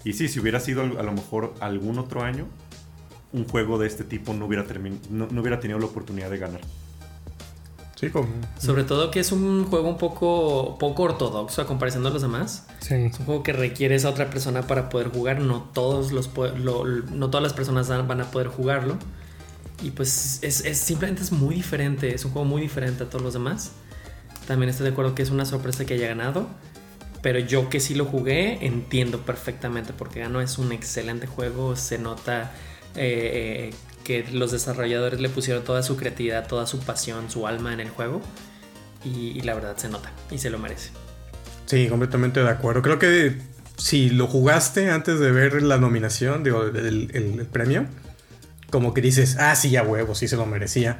Y sí, si hubiera sido a lo mejor algún otro año, un juego de este tipo no hubiera, no, no hubiera tenido la oportunidad de ganar. Sí, como- Sobre todo que es un juego un poco, poco ortodoxo a comparación de los demás. Sí. Es un juego que requiere esa otra persona para poder jugar. No, todos los, lo- no todas las personas van van a poder jugarlo. Y pues es, es- simplemente es muy diferente. Es un juego muy diferente a todos los demás. También estoy de acuerdo que es una sorpresa que haya ganado. Pero yo que sí lo jugué, entiendo perfectamente porque ganó. Es un excelente juego. Se nota eh, que los desarrolladores le pusieron toda su creatividad, toda su pasión, su alma en el juego. Y, la verdad se nota y se lo merece. Sí, completamente de acuerdo. Creo que si lo jugaste antes de ver la nominación, digo, el, premio, como que dices, ah, sí, ya huevo, sí se lo merecía.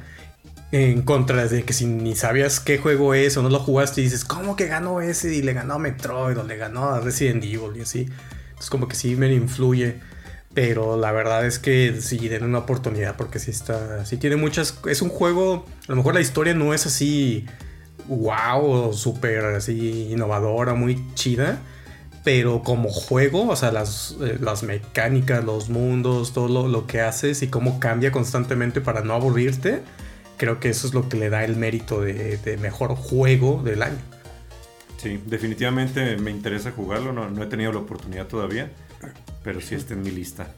En contra de que si ni sabías qué juego es o no lo jugaste y dices, ¿cómo que ganó ese? Y le ganó a Metroid o le ganó a Resident Evil y así. Es como que sí me influye. Pero la verdad es que sí, den una oportunidad porque sí está. Sí tiene muchas. Es un juego. A lo mejor la historia no es así. Wow, súper así innovadora, muy chida. Pero como juego, o sea, las, eh, las mecánicas, los mundos, todo lo, que haces y cómo cambia constantemente para no aburrirte, creo que eso es lo que le da el mérito de, mejor juego del año. Sí, definitivamente me interesa jugarlo, no, no he tenido la oportunidad todavía pero sí está en mi lista.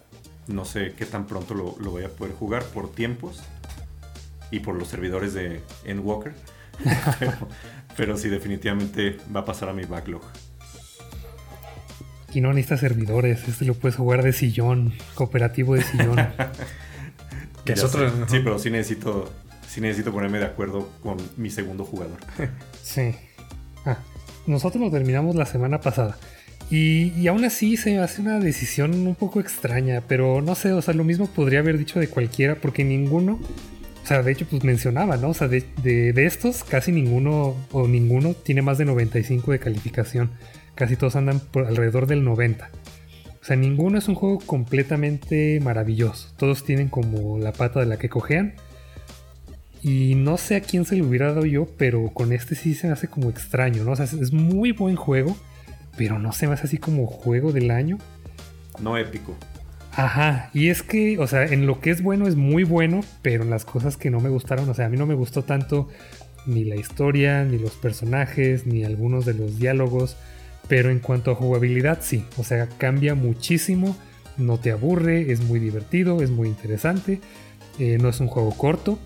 No sé qué tan pronto lo, voy a poder jugar por tiempos y por los servidores de Endwalker. pero, pero sí, definitivamente va a pasar a mi backlog. Y no necesitas servidores, este lo puedes jugar de sillón, cooperativo de sillón. que es otro, sí, pero sí necesito, sí necesito ponerme de acuerdo con mi segundo jugador. sí. Ah, nosotros lo terminamos la semana pasada. Y, aún así se me hace una decisión un poco extraña, pero no sé, o sea, lo mismo podría haber dicho de cualquiera, porque ninguno, o sea, de hecho, pues mencionaba, ¿no? O sea, de, estos, casi ninguno o ninguno tiene más de 95 de calificación. Casi todos andan por alrededor del 90. O sea, ninguno es un juego completamente maravilloso. Todos tienen como la pata de la que cojean. Y no sé a quién se lo hubiera dado yo, pero con este sí se me hace como extraño, ¿no? O sea, es muy buen juego pero no se me hace así como juego del año. No épico. Ajá, y es que, o sea, en lo que es bueno es muy bueno, pero en las cosas que no me gustaron, o sea, a mí no me gustó tanto ni la historia, ni los personajes, ni algunos de los diálogos, pero en cuanto a jugabilidad sí, o sea, cambia muchísimo, no te aburre, es muy divertido, es muy interesante, eh, no es un juego corto,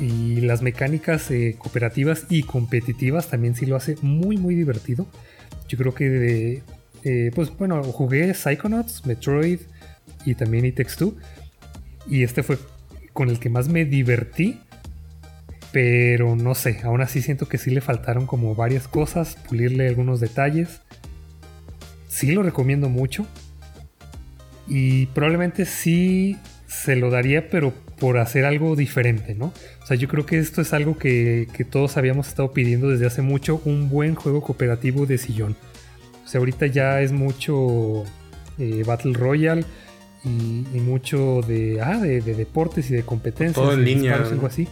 y las mecánicas eh, cooperativas y competitivas también sí lo hace muy muy divertido. Yo creo que, de, eh, pues bueno, jugué Psychonauts, Metroid y también It Takes Two. Y este fue con el que más me divertí. Pero no sé, aún así siento que sí le faltaron como varias cosas, pulirle algunos detalles. Sí lo recomiendo mucho. Y probablemente sí se lo daría, pero por hacer algo diferente, ¿no? O sea, yo creo que esto es algo que, todos habíamos estado pidiendo desde hace mucho, un buen juego cooperativo de sillón. O sea, ahorita ya es mucho eh, Battle Royale y, mucho de, ah, de, deportes y de competencias. Todo en línea. Algo así.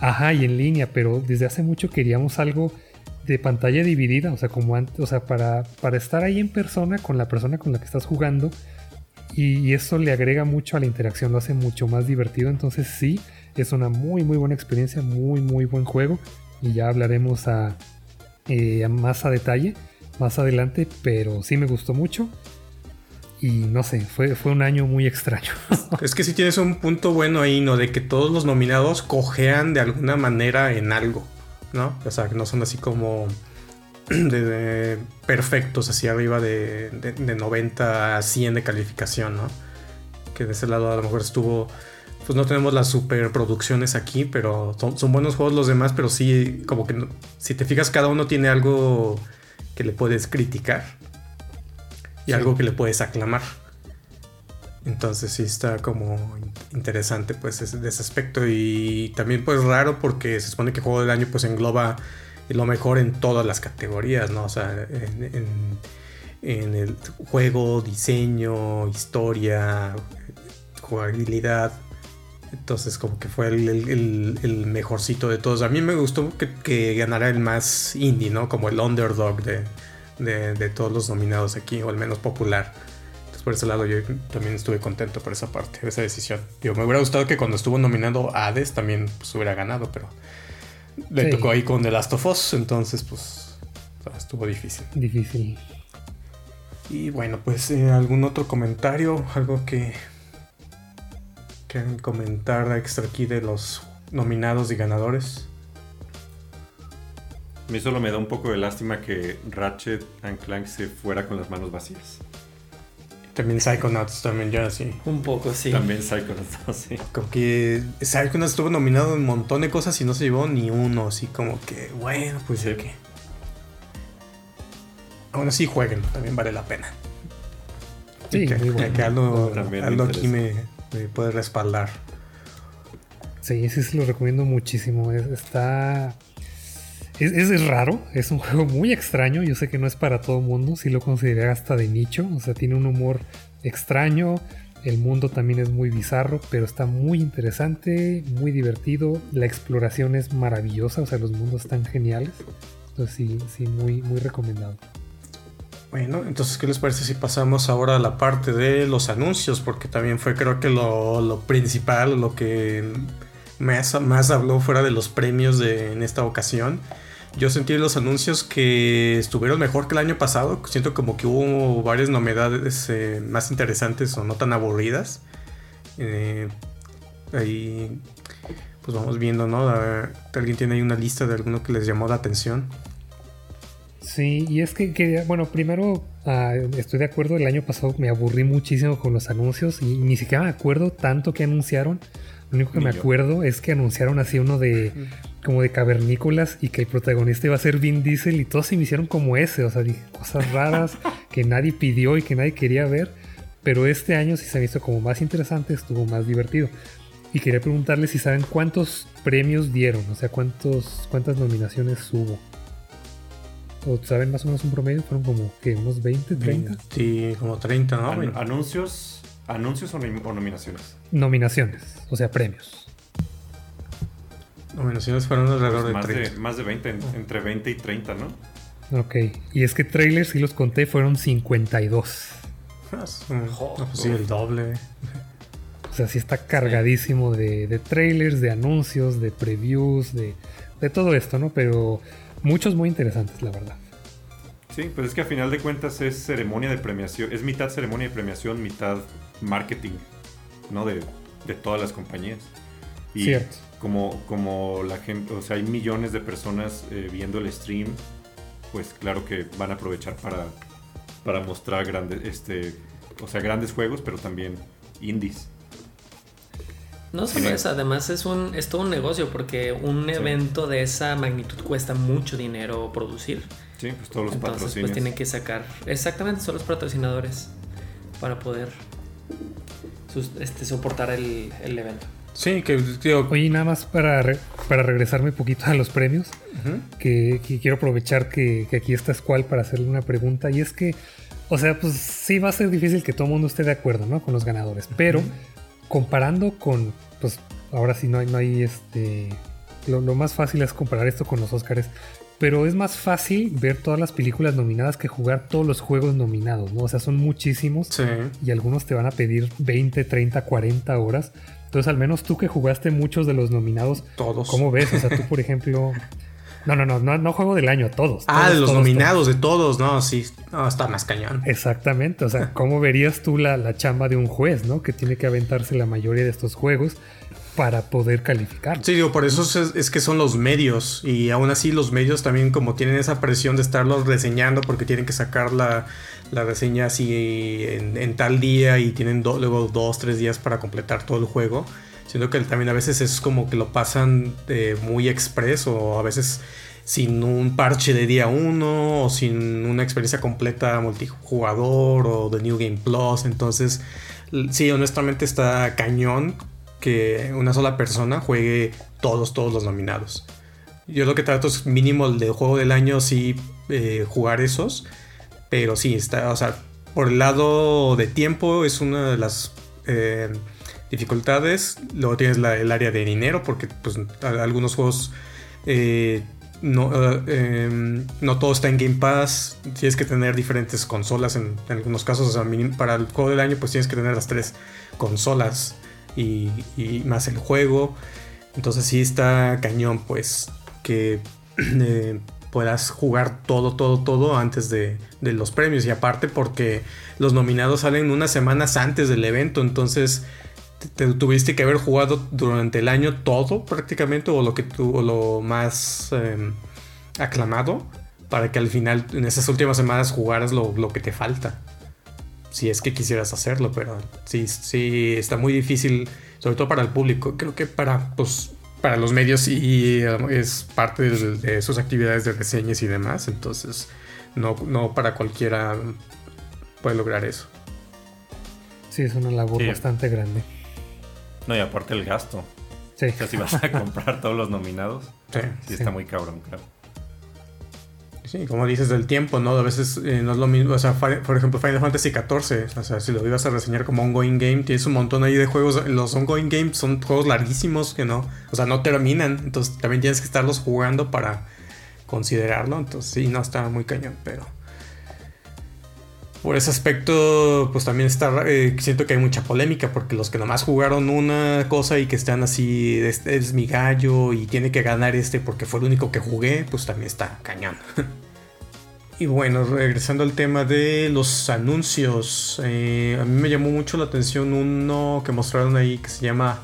Ajá, y en línea, pero desde hace mucho queríamos algo de pantalla dividida, o sea, como antes, o sea, para, para estar ahí en persona con la persona con la que estás jugando y, eso le agrega mucho a la interacción, lo hace mucho más divertido. Entonces sí, es una muy muy buena experiencia, muy muy buen juego. Y ya hablaremos a, eh, más a detalle más adelante, pero sí me gustó mucho. Y no sé, fue, fue un año muy extraño. es que sí tienes un punto bueno ahí, ¿no? De que todos los nominados cojean de alguna manera en algo, ¿no? O sea, que no son así como de, perfectos hacia arriba de, 90 a 100 de calificación, ¿no? Que de ese lado a lo mejor estuvo... Pues no tenemos las superproducciones aquí, pero son, buenos juegos los demás, pero sí, como que si te fijas, cada uno tiene algo que le puedes criticar y algo que le puedes aclamar. Entonces sí está como interesante pues de ese aspecto y también pues raro porque se supone que Juego del Año pues engloba lo mejor en todas las categorías, ¿no? O sea, en, el juego, diseño, historia, jugabilidad. Entonces como que fue el, mejorcito de todos. A mí me gustó que, ganara el más indie, ¿no? Como el underdog de, todos los nominados aquí, o al menos popular. Entonces por ese lado yo también estuve contento por esa parte, esa decisión. Yo me hubiera gustado que cuando estuvo nominado Hades también pues, hubiera ganado, pero le tocó ahí con The Last of Us, entonces pues estuvo difícil. Difícil. Y bueno, pues eh, algún otro comentario, algo que quieran comentar extra aquí de los nominados y ganadores. A mí solo me da un poco de lástima que Ratchet and Clank se fuera con las manos vacías. También Psychonauts, también ya sí. Un poco, sí. También Psychonauts, sí. Como que Psychonauts estuvo nominado en un montón de cosas y no se llevó ni uno. Así como que, bueno, pues Sí. que. Aún así, jueguen, también vale la pena. Sí, que, muy bueno. que Aldo, También me Aldo aquí me, me puede respaldar. Sí, sí, se lo recomiendo muchísimo. Es- está. Es, es raro, es un juego muy extraño. Yo sé que no es para todo mundo, sí lo consideraría hasta de nicho. O sea, tiene un humor extraño. El mundo también es muy bizarro, pero está muy interesante, muy divertido. La exploración es maravillosa, o sea, los mundos están geniales. Entonces, sí, sí, muy, muy recomendado. Bueno, entonces, ¿qué les parece si pasamos ahora a la parte de los anuncios? Porque también fue, creo que lo, lo principal, lo que más, más habló fuera de los premios de, en esta ocasión. Yo sentí en los anuncios que estuvieron mejor que el año pasado. Siento como que hubo varias novedades eh, más interesantes o no tan aburridas. Eh, ahí, pues vamos viendo, ¿no? ¿Alguien tiene ahí una lista de alguno que les llamó la atención? Sí, y es que, que, bueno, primero ah, estoy de acuerdo, el año pasado me aburrí muchísimo con los anuncios y ni siquiera me acuerdo tanto que anunciaron. Lo único que Ni me yo. acuerdo es que anunciaron así uno de como de cavernícolas y que el protagonista iba a ser Vin Diesel y todos se me hicieron como ese, o sea, dije, cosas raras que nadie pidió y que nadie quería ver, pero este año sí se me hizo como más interesante, estuvo más divertido. Y quería preguntarles si saben cuántos premios dieron, o sea, cuántos, cuántas nominaciones hubo. ¿O saben más o menos un promedio? Fueron como, que ¿Unos 20, 30? Sí, como 30, ¿no? An- anuncios, anuncios o, nom- o nominaciones. Nominaciones, o sea, premios. Nominaciones fueron alrededor de Pues más, 30. de, más de 20, en- entre 20 y 30, ¿no? Ok, y es que trailers, si los conté, fueron 52. Ah, no, pues sí, el doble. O sea, sí está cargadísimo de, de trailers, de anuncios, de previews, de, de todo esto, ¿no? Pero muchos muy interesantes, la verdad. Sí, pues es que a final de cuentas es ceremonia de premiación, es mitad ceremonia de premiación, mitad marketing, ¿no? De, de todas las compañías. Y Cierto. Como, como la gente, o sea, hay millones de personas eh, viendo el stream, pues claro que van a aprovechar para, para mostrar grandes, este, o sea, grandes juegos, pero también indies. No solo eso, además es un es todo un negocio porque un Sí. evento de esa magnitud cuesta mucho dinero producir. Sí, pues todos los Entonces patrocinios. pues tienen que sacar exactamente son los patrocinadores para poder este, soportar el, el evento. Sí, que digo, Oye, nada más para, re- para regresarme un poquito a los premios, que, que quiero aprovechar que, que aquí está Squall para hacerle una pregunta. Y es que, o sea, pues sí va a ser difícil que todo el mundo esté de acuerdo, ¿no? Con los ganadores. Pero comparando con, pues ahora sí no hay, no hay este... Lo, lo más fácil es comparar esto con los Oscars. Pero es más fácil ver todas las películas nominadas que jugar todos los juegos nominados, ¿no? O sea, son muchísimos sí. y algunos te van a pedir 20, 30, 40 horas. Entonces, al menos tú que jugaste muchos de los nominados, Todos. ¿cómo ves? O sea, tú, por ejemplo. No, no, no, no, no juego del año, todos. Ah, todos, de los todos, nominados, de todos, no, sí. No, está más cañón. Exactamente. O sea, ¿cómo verías tú la, la chamba de un juez, ¿no? Que tiene que aventarse la mayoría de estos juegos para poder calificar. Sí, digo, por eso es, es que son los medios. Y aún así los medios también como tienen esa presión de estarlos reseñando porque tienen que sacar la, la reseña así en, tal día y tienen luego dos, tres días para completar todo el juego. Siento que también a veces es como que lo pasan eh, muy express o a veces sin un parche de día uno o sin una experiencia completa multijugador o de New Game Plus. Entonces, sí, honestamente está cañón que una sola persona juegue todos, todos los nominados. Yo lo que trato es mínimo el del juego del año, sí, eh, jugar esos. Pero sí, está, o sea, por el lado de tiempo es una de las eh, dificultades. Luego tienes el área de dinero, porque pues, algunos juegos eh, no, eh, em, no todo está en Game Pass. Tienes que tener diferentes consolas en, en algunos casos. O sea, para el juego del año, pues tienes que tener las tres consolas y, y más el juego. Entonces sí está cañón, pues, que eh, puedas jugar todo, todo, todo antes de, de los premios. Y aparte porque los nominados salen unas semanas antes del evento, entonces te, te tuviste que haber jugado durante el año todo prácticamente, o lo que tú, o lo más... em, aclamado para que al final, en esas últimas semanas, jugaras lo, lo que te falta. Si es que quisieras hacerlo, pero sí, sí, está muy difícil, sobre todo para el público. Creo que para, pues, para los medios sí es parte de, sus actividades de reseñas y demás. Entonces, no, no para cualquiera puede lograr eso. Sí, es una labor bastante grande. No, y aparte el gasto. Sí. O sea, si vas a comprar todos los nominados, sí, sí está muy cabrón, claro. Sí, como dices del tiempo, ¿no? A veces eh, no es lo mismo. O sea, por ejemplo, Final Fantasy XIV. O sea, si lo ibas a reseñar como ongoing game, tienes un montón ahí de juegos. Los ongoing games son juegos larguísimos que no. O sea, no terminan. Entonces también tienes que estarlos jugando para considerarlo. Entonces sí, no está muy cañón, pero por ese aspecto, pues también está, eh, siento que hay mucha polémica, porque los que nomás jugaron una cosa y que están así, este es mi gallo y tiene que ganar este porque fue el único que jugué, pues también está cañón. y bueno, regresando al tema de los anuncios, eh, a mí me llamó mucho la atención uno que mostraron ahí que se llama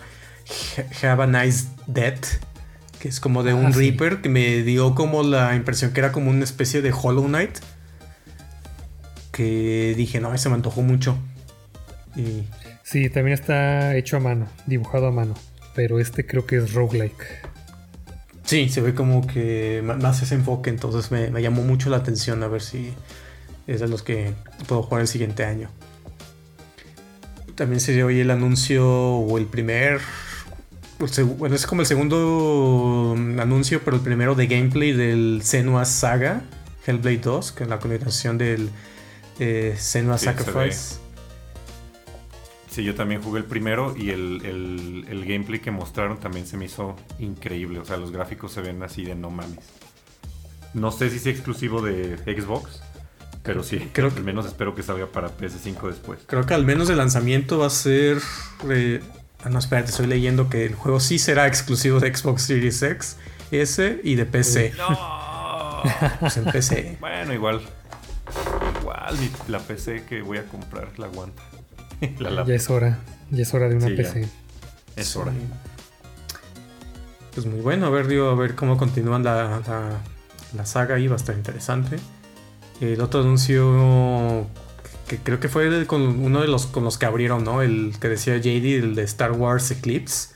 Have a Nice Death, que es como de ah, un Reaper, que me dio como la impresión que era como una especie de Hollow Knight que dije, no, ese me antojó mucho. Y... Sí, también está hecho a mano, dibujado a mano, pero este creo que es roguelike. Sí, se ve como que más ese enfoque, entonces me, llamó mucho la atención a ver si es de los que puedo jugar el siguiente año. También se dio hoy el anuncio o el primer bueno, es como el segundo anuncio, pero el primero de gameplay del Senua Saga, Hellblade 2, que es la continuación del eh, Senua Sacrifice. Sí, yo también jugué el primero y el, gameplay que mostraron también se me hizo increíble. O sea, los gráficos se ven así de no mames. No sé si es exclusivo de Xbox, pero sí, creo que al menos espero que salga para PS5 después. Creo que al menos el lanzamiento va a ser. Eh, ah, no, espérate, estoy leyendo que el juego sí será exclusivo de Xbox Series X, S y de PC. No. pues en PC. Bueno, igual la PC que voy a comprar la aguanta. ya es hora, ya es hora de una PC. Es hora. Pues muy bueno, a ver, digo, a ver cómo continúan la, la, saga ahí, va a estar interesante. El otro anuncio que creo que fue con uno de los con los que abrieron, ¿no? El que decía JD, el de Star Wars Eclipse.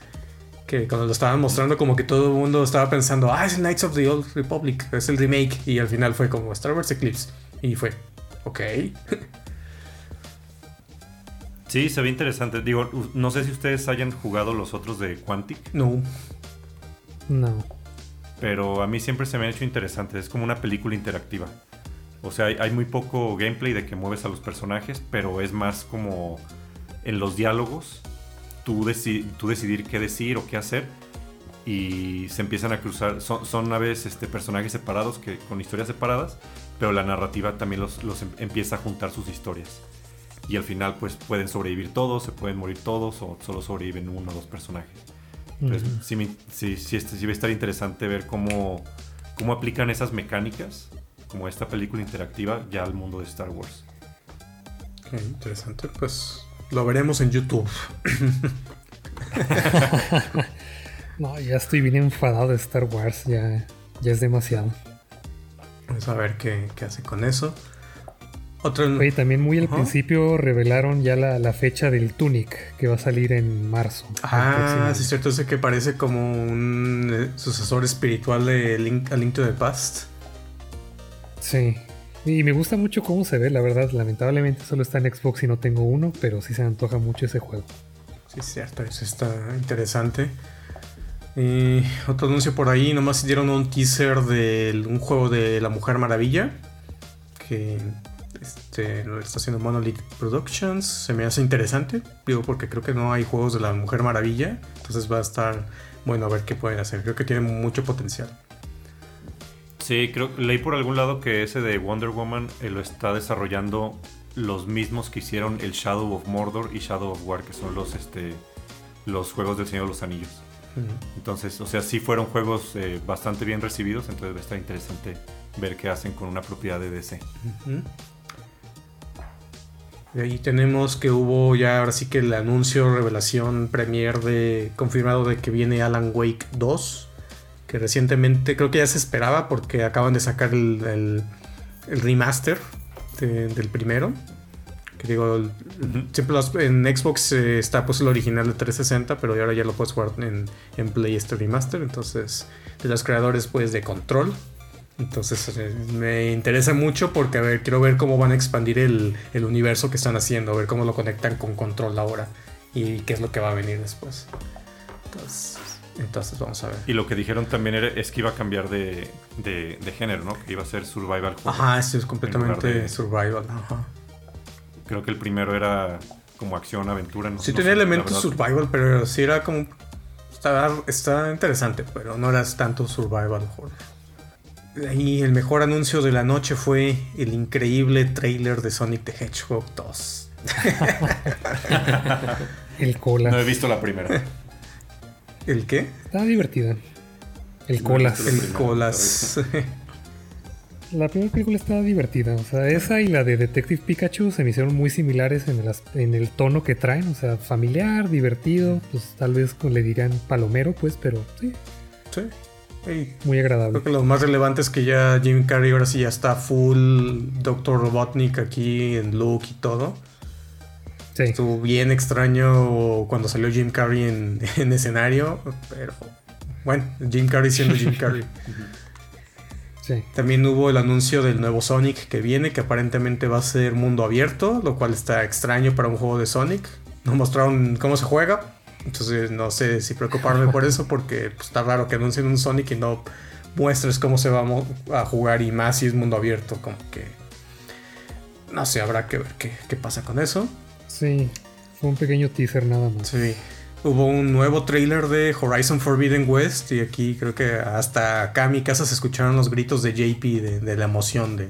Que cuando lo estaban mostrando, como que todo el mundo estaba pensando, ah, es Knights of the Old Republic, es el remake. Y al final fue como Star Wars Eclipse. Y fue, Ok. sí, se ve interesante. Digo, no sé si ustedes hayan jugado los otros de Quantic. No. No. Pero a mí siempre se me ha hecho interesante. Es como una película interactiva. O sea, hay, muy poco gameplay de que mueves a los personajes, pero es más como en los diálogos, tú, tú decidir qué decir o qué hacer y se empiezan a cruzar. Son, son a veces este, personajes separados que, con historias separadas, pero la narrativa también los, em, empieza a juntar sus historias. Y al final pues pueden sobrevivir todos, se pueden morir todos o solo sobreviven uno o dos personajes. Entonces sí, sí, sí, este, sí, va a estar interesante ver cómo, cómo aplican esas mecánicas, como esta película interactiva, ya al mundo de Star Wars. interesante, pues lo veremos en YouTube. no, ya estoy bien enfadado de Star Wars, ya, ya es demasiado. Vamos a ver qué, hace con eso. Otro... Oye, también muy al principio revelaron ya la, fecha del Tunic, que va a salir en marzo. Ah, sí, es cierto, ese que parece como un eh, sucesor espiritual de Link, A Link to the Past. Sí, y me gusta mucho cómo se ve, la verdad. Lamentablemente solo está en Xbox y no tengo uno, pero sí se antoja mucho ese juego. Sí, es cierto, eso está interesante. Y otro anuncio por ahí, nomás dieron un teaser de un juego de la Mujer Maravilla. Que este, lo está haciendo Monolith Productions. Se me hace interesante. Digo, porque creo que no hay juegos de la Mujer Maravilla. Entonces va a estar bueno a ver qué pueden hacer. Creo que tiene mucho potencial. Sí, creo leí por algún lado que ese de Wonder Woman eh, lo está desarrollando los mismos que hicieron el Shadow of Mordor y Shadow of War, que son los, este, los juegos del Señor de los Anillos. Entonces, o sea, sí fueron juegos eh, bastante bien recibidos, entonces va a estar interesante ver qué hacen con una propiedad de DC. Y ahí tenemos que hubo ya ahora sí que el anuncio, revelación, premier de confirmado de que viene Alan Wake 2. que recientemente creo que ya se esperaba porque acaban de sacar el, el, remaster del primero. Que digo, siempre en Xbox eh, está pues el original de 360, pero ahora ya lo puedes jugar en, en Play este remaster. Entonces, de los creadores pues de Control. Entonces eh, me interesa mucho porque a ver, quiero ver cómo van a expandir el, el, universo que están haciendo, a ver cómo lo conectan con Control ahora y qué es lo que va a venir después. Entonces, entonces vamos a ver. Y lo que dijeron también era, es que iba a cambiar de, de, género, ¿no? Que iba a ser survival. Ajá, esto es completamente survival. Ajá. Creo que el primero era como acción, aventura. No, sí tenía elementos survival, pero sí era como... Está, interesante, pero no era tanto survival Y el mejor anuncio de la noche fue el increíble trailer de Sonic the Hedgehog 2. el cola. No he visto la primera. ¿El qué? Estaba divertida. El Colas. El Colas. La primera película estaba divertida. O sea, esa y la de Detective Pikachu se me hicieron muy similares en el, en el tono que traen. O sea, familiar, divertido. Pues tal vez le dirían palomero, pues, pero sí. Sí. Muy agradable. Creo que lo más relevante es que ya Jim Carrey ahora sí ya está full Doctor Robotnik aquí en look y todo. Estuvo bien extraño cuando salió Jim Carrey en, escenario, pero bueno, Jim Carrey siendo Jim Carrey. También hubo el anuncio del nuevo Sonic que viene, que aparentemente va a ser mundo abierto, lo cual está extraño para un juego de Sonic. Nos mostraron cómo se juega, entonces no sé si preocuparme por eso, porque pues, está raro que anuncien un Sonic y no muestres cómo se va a jugar y más si es mundo abierto, como que... No sé, habrá que ver qué, qué pasa con eso. Sí, fue un pequeño teaser nada más. Sí. Hubo un nuevo trailer de Horizon Forbidden West y aquí creo que hasta acá en mi casa se escucharon los gritos de JP de, la emoción de...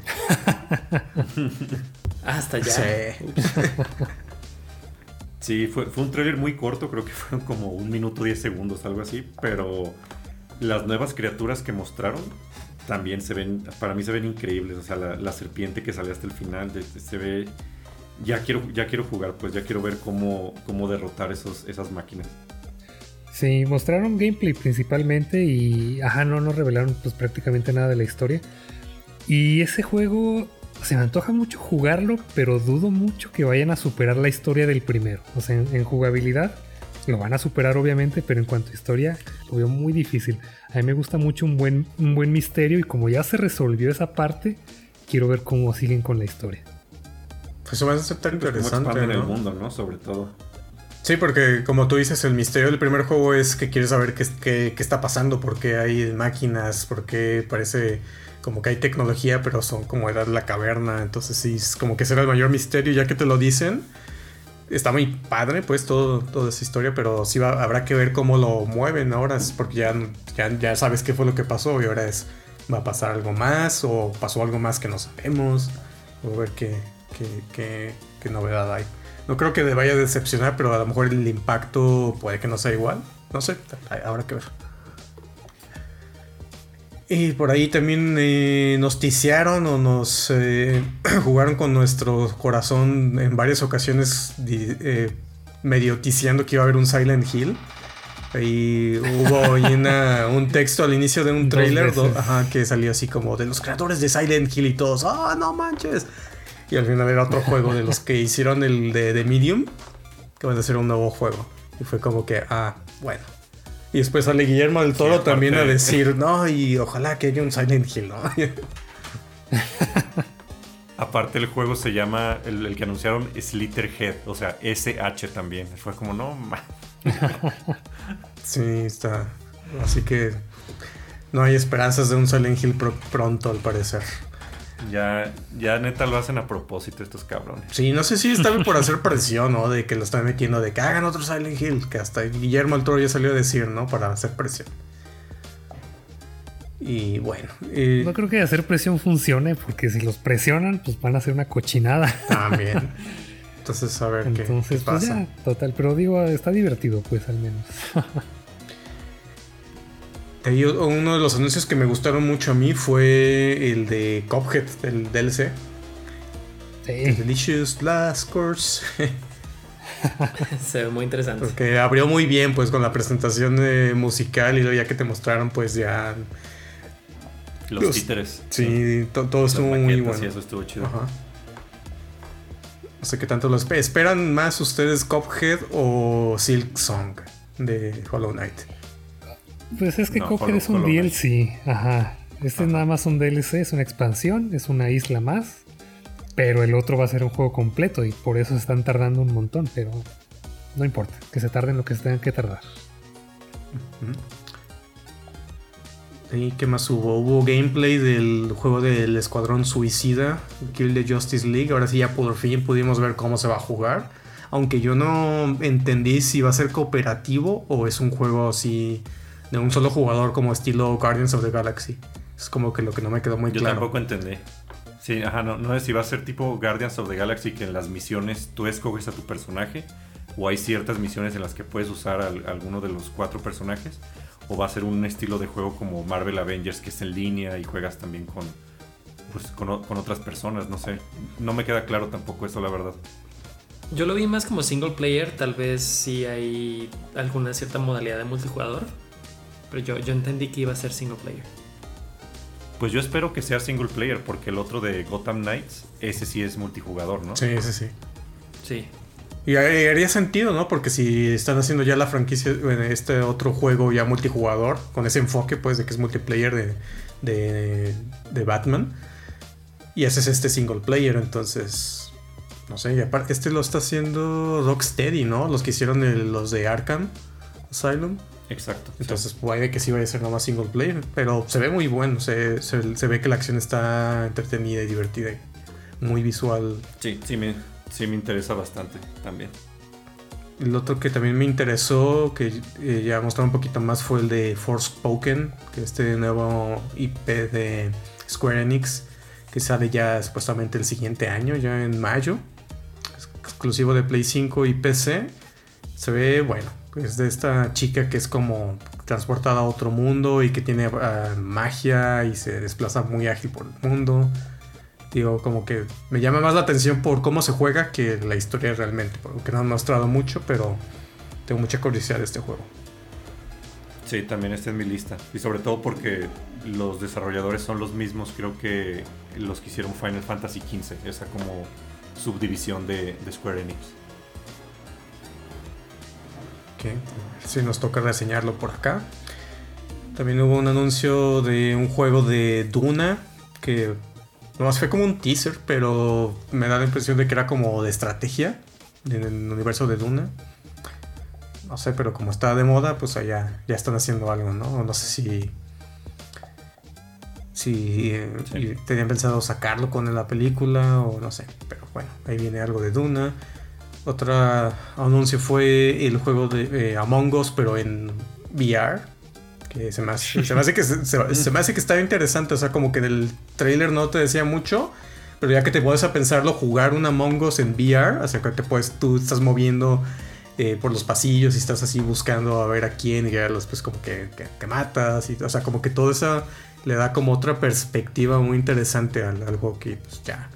hasta ya. Sí. Sí, fue, un trailer muy corto, creo que fueron como un minuto, diez segundos, algo así, pero las nuevas criaturas que mostraron también se ven, para mí se ven increíbles, o sea, la, serpiente que sale hasta el final se ve ya quiero, ya quiero jugar, pues ya quiero ver cómo, cómo derrotar esos, esas máquinas. Sí, mostraron gameplay principalmente y ajá, no nos revelaron pues prácticamente nada de la historia. Y ese juego se me antoja mucho jugarlo, pero dudo mucho que vayan a superar la historia del primero. O sea, en, jugabilidad lo van a superar obviamente, pero en cuanto a historia lo veo muy difícil. A mí me gusta mucho un buen, un buen misterio y como ya se resolvió esa parte, quiero ver cómo siguen con la historia. Pues va a ser tan interesante. en el mundo, ¿no? Sobre todo. Sí, porque como tú dices, el misterio del primer juego es que quieres saber qué, qué, qué está pasando, porque hay máquinas, porque parece como que hay tecnología, pero son como edad la caverna. Entonces sí, es como que será el mayor misterio, ya que te lo dicen. Está muy padre, pues, todo, toda esa historia, pero sí va, habrá que ver cómo lo mueven ahora, porque ya, ya, ya sabes qué fue lo que pasó y ahora es, va a pasar algo más o pasó algo más que no sabemos, o ver qué, qué, novedad hay. No creo que vaya a decepcionar, pero a lo mejor el impacto puede que no sea igual. No sé, habrá que ver. Y por ahí también eh, nos ticiaron o nos eh, jugaron con nuestro corazón en varias ocasiones eh, medio ticiando que iba a haber un Silent Hill. Y hubo un texto al inicio de un trailer que salió así como de los creadores de Silent Hill y todos, ¡ah, no manches! Y al final era otro juego de los que hicieron el de, de Medium, que van a hacer un nuevo juego. Y fue como que, ah, bueno. Y después sale Guillermo del Toro también a decir, no, y ojalá que haya un Silent Hill, ¿no? aparte el juego se llama, el, que anunciaron, Slitterhead, o sea, SH también. Fue como, no, Sí, está. Así que no hay esperanzas de un Silent Hill pronto, al parecer. Ya, ya neta lo hacen a propósito estos cabrones. Sí, no sé si están por hacer presión, ¿no? De que lo están metiendo, de que hagan otro Silent Hill, que hasta Guillermo el Toro ya salió a decir, ¿no? Para hacer presión. Y bueno. No creo que hacer presión funcione, porque si los presionan, pues van a hacer una cochinada. También. Entonces, a ver qué, pues pasa. total, pero digo, está divertido, pues al menos. uno de los anuncios que me gustaron mucho a mí fue el de Cophead, el DLC. Sí. Delicious Last Course. Se ve muy interesante. Porque abrió muy bien, pues, con la presentación eh, musical y luego ya que te mostraron, pues, ya... Los, Los- títeres. Sí, to- todo Las estuvo muy bueno. y eso estuvo chido. Ajá. No sé qué tanto lo espe- esperan más ustedes Cuphead o Silk Song de Hollow Knight. Pues es que No, Cuphead es un. DLC. Ajá. Este es nada más un DLC, es una expansión, es una isla más. Pero el otro va a ser un juego completo y por eso se están tardando un montón. Pero no importa, que se tarden lo que se tengan que tardar. ¿Y qué más hubo? Hubo gameplay del juego del Escuadrón Suicida, Kill the Justice League. Ahora sí ya por fin pudimos ver cómo se va a jugar. Aunque yo no entendí si va a ser cooperativo o es un juego así de un solo jugador como estilo Guardians of the Galaxy. Es como que lo que no me quedó muy Yo claro. tampoco entendí. Sí, ajá, no, no sé si va a ser tipo Guardians of the Galaxy que en las misiones tú escoges a tu personaje o hay ciertas misiones en las que puedes usar al- alguno de los cuatro personajes o va a ser un estilo de juego como Marvel Avengers que es en línea y juegas también con pues con, con otras personas, no sé. No me queda claro tampoco eso, la verdad. Yo lo vi más como single player, tal vez sí hay alguna cierta modalidad de multijugador. Pero yo, yo entendí que iba a ser single player. Pues yo espero que sea single player porque el otro de Gotham Knights, ese sí es multijugador, ¿no? Sí, sí, sí. Sí. Y ha- haría sentido, ¿no? Porque si están haciendo ya la franquicia, bueno, este otro juego ya multijugador, con ese enfoque, pues, de que es multiplayer de, de, de Batman, y ese es este single player, entonces, no sé, y aparte, este lo está haciendo Rocksteady, ¿no? Los que hicieron el- los de Arkham Asylum. Exacto. sí. Entonces puede que sí vaya a ser nomás single player, pero se ve muy bueno, se, se- se ve que la acción está entretenida y divertida, y muy visual. Sí, sí me, sí me interesa bastante también. El otro que también me interesó, que eh, ya mostraron un poquito más, fue el de Forspoken, que es este nuevo IP de Square Enix, que sale ya supuestamente el siguiente año, ya en mayo. Exclusivo de Play 5 y PC. Se ve bueno, es de esta chica que es como transportada a otro mundo y que tiene ah, magia y se desplaza muy ágil por el mundo. Digo, como que me llama más la atención por cómo se juega que la historia realmente, porque no han mostrado mucho, pero tengo mucha curiosidad de este juego. Sí, también está en mi lista. Y sobre todo porque los desarrolladores son los mismos, creo que los que hicieron Final Fantasy XV, esa como subdivisión de Square Enix. Ok, si nos toca reseñarlo por acá. También hubo un anuncio de un juego de Duna que nomás fue como un teaser, pero me da la impresión de que era como de estrategia en el universo de Duna. No sé, pero como está de moda, pues allá ya están haciendo algo, ¿no? No sé si. Si eh, Sí. tenían pensado sacarlo con la película o no sé. Pero bueno, ahí viene algo de Duna. Otro anuncio fue el juego de eh, Among Us, pero en VR. Que se me hace, se me hace que se, se- se me hace que estaba interesante. O sea, como que del trailer no te decía mucho. Pero ya que te puedes a pensarlo, jugar un Among Us en VR. O sea, que te puedes, tú estás moviendo eh, por los pasillos y estás así buscando a ver a quién. Y ya después como que, que, que matas. Y, o sea, como que todo eso le da como otra perspectiva muy interesante al, al juego que pues ya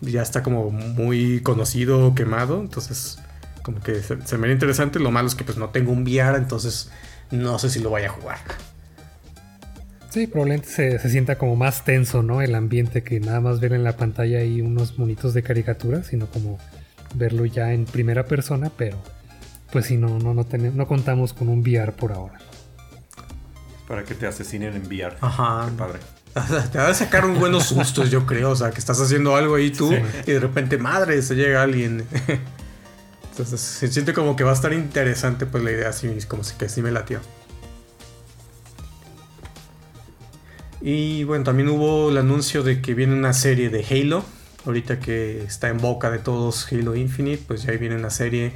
ya está como muy conocido, quemado, entonces como que se, se me ve interesante, lo malo es que pues no tengo un VR, entonces no sé si lo vaya a jugar. Sí, probablemente se, se sienta como más tenso, ¿no? El ambiente que nada más ver en la pantalla ahí unos monitos de caricatura, sino como verlo ya en primera persona, pero pues sí, no, no, no, tenemos, no contamos con un VR por ahora. Para que te asesinen en VR. Ajá. Qué padre. Te va a sacar un buenos sustos, yo creo, o sea, que estás haciendo algo ahí tú Sí. y de repente, madre, se llega alguien. Entonces se siente como que va a estar interesante pues la idea, así como si que sí me latió. Y bueno, también hubo el anuncio de que viene una serie de Halo. Ahorita que está en boca de todos Halo Infinite, pues ya ahí viene una serie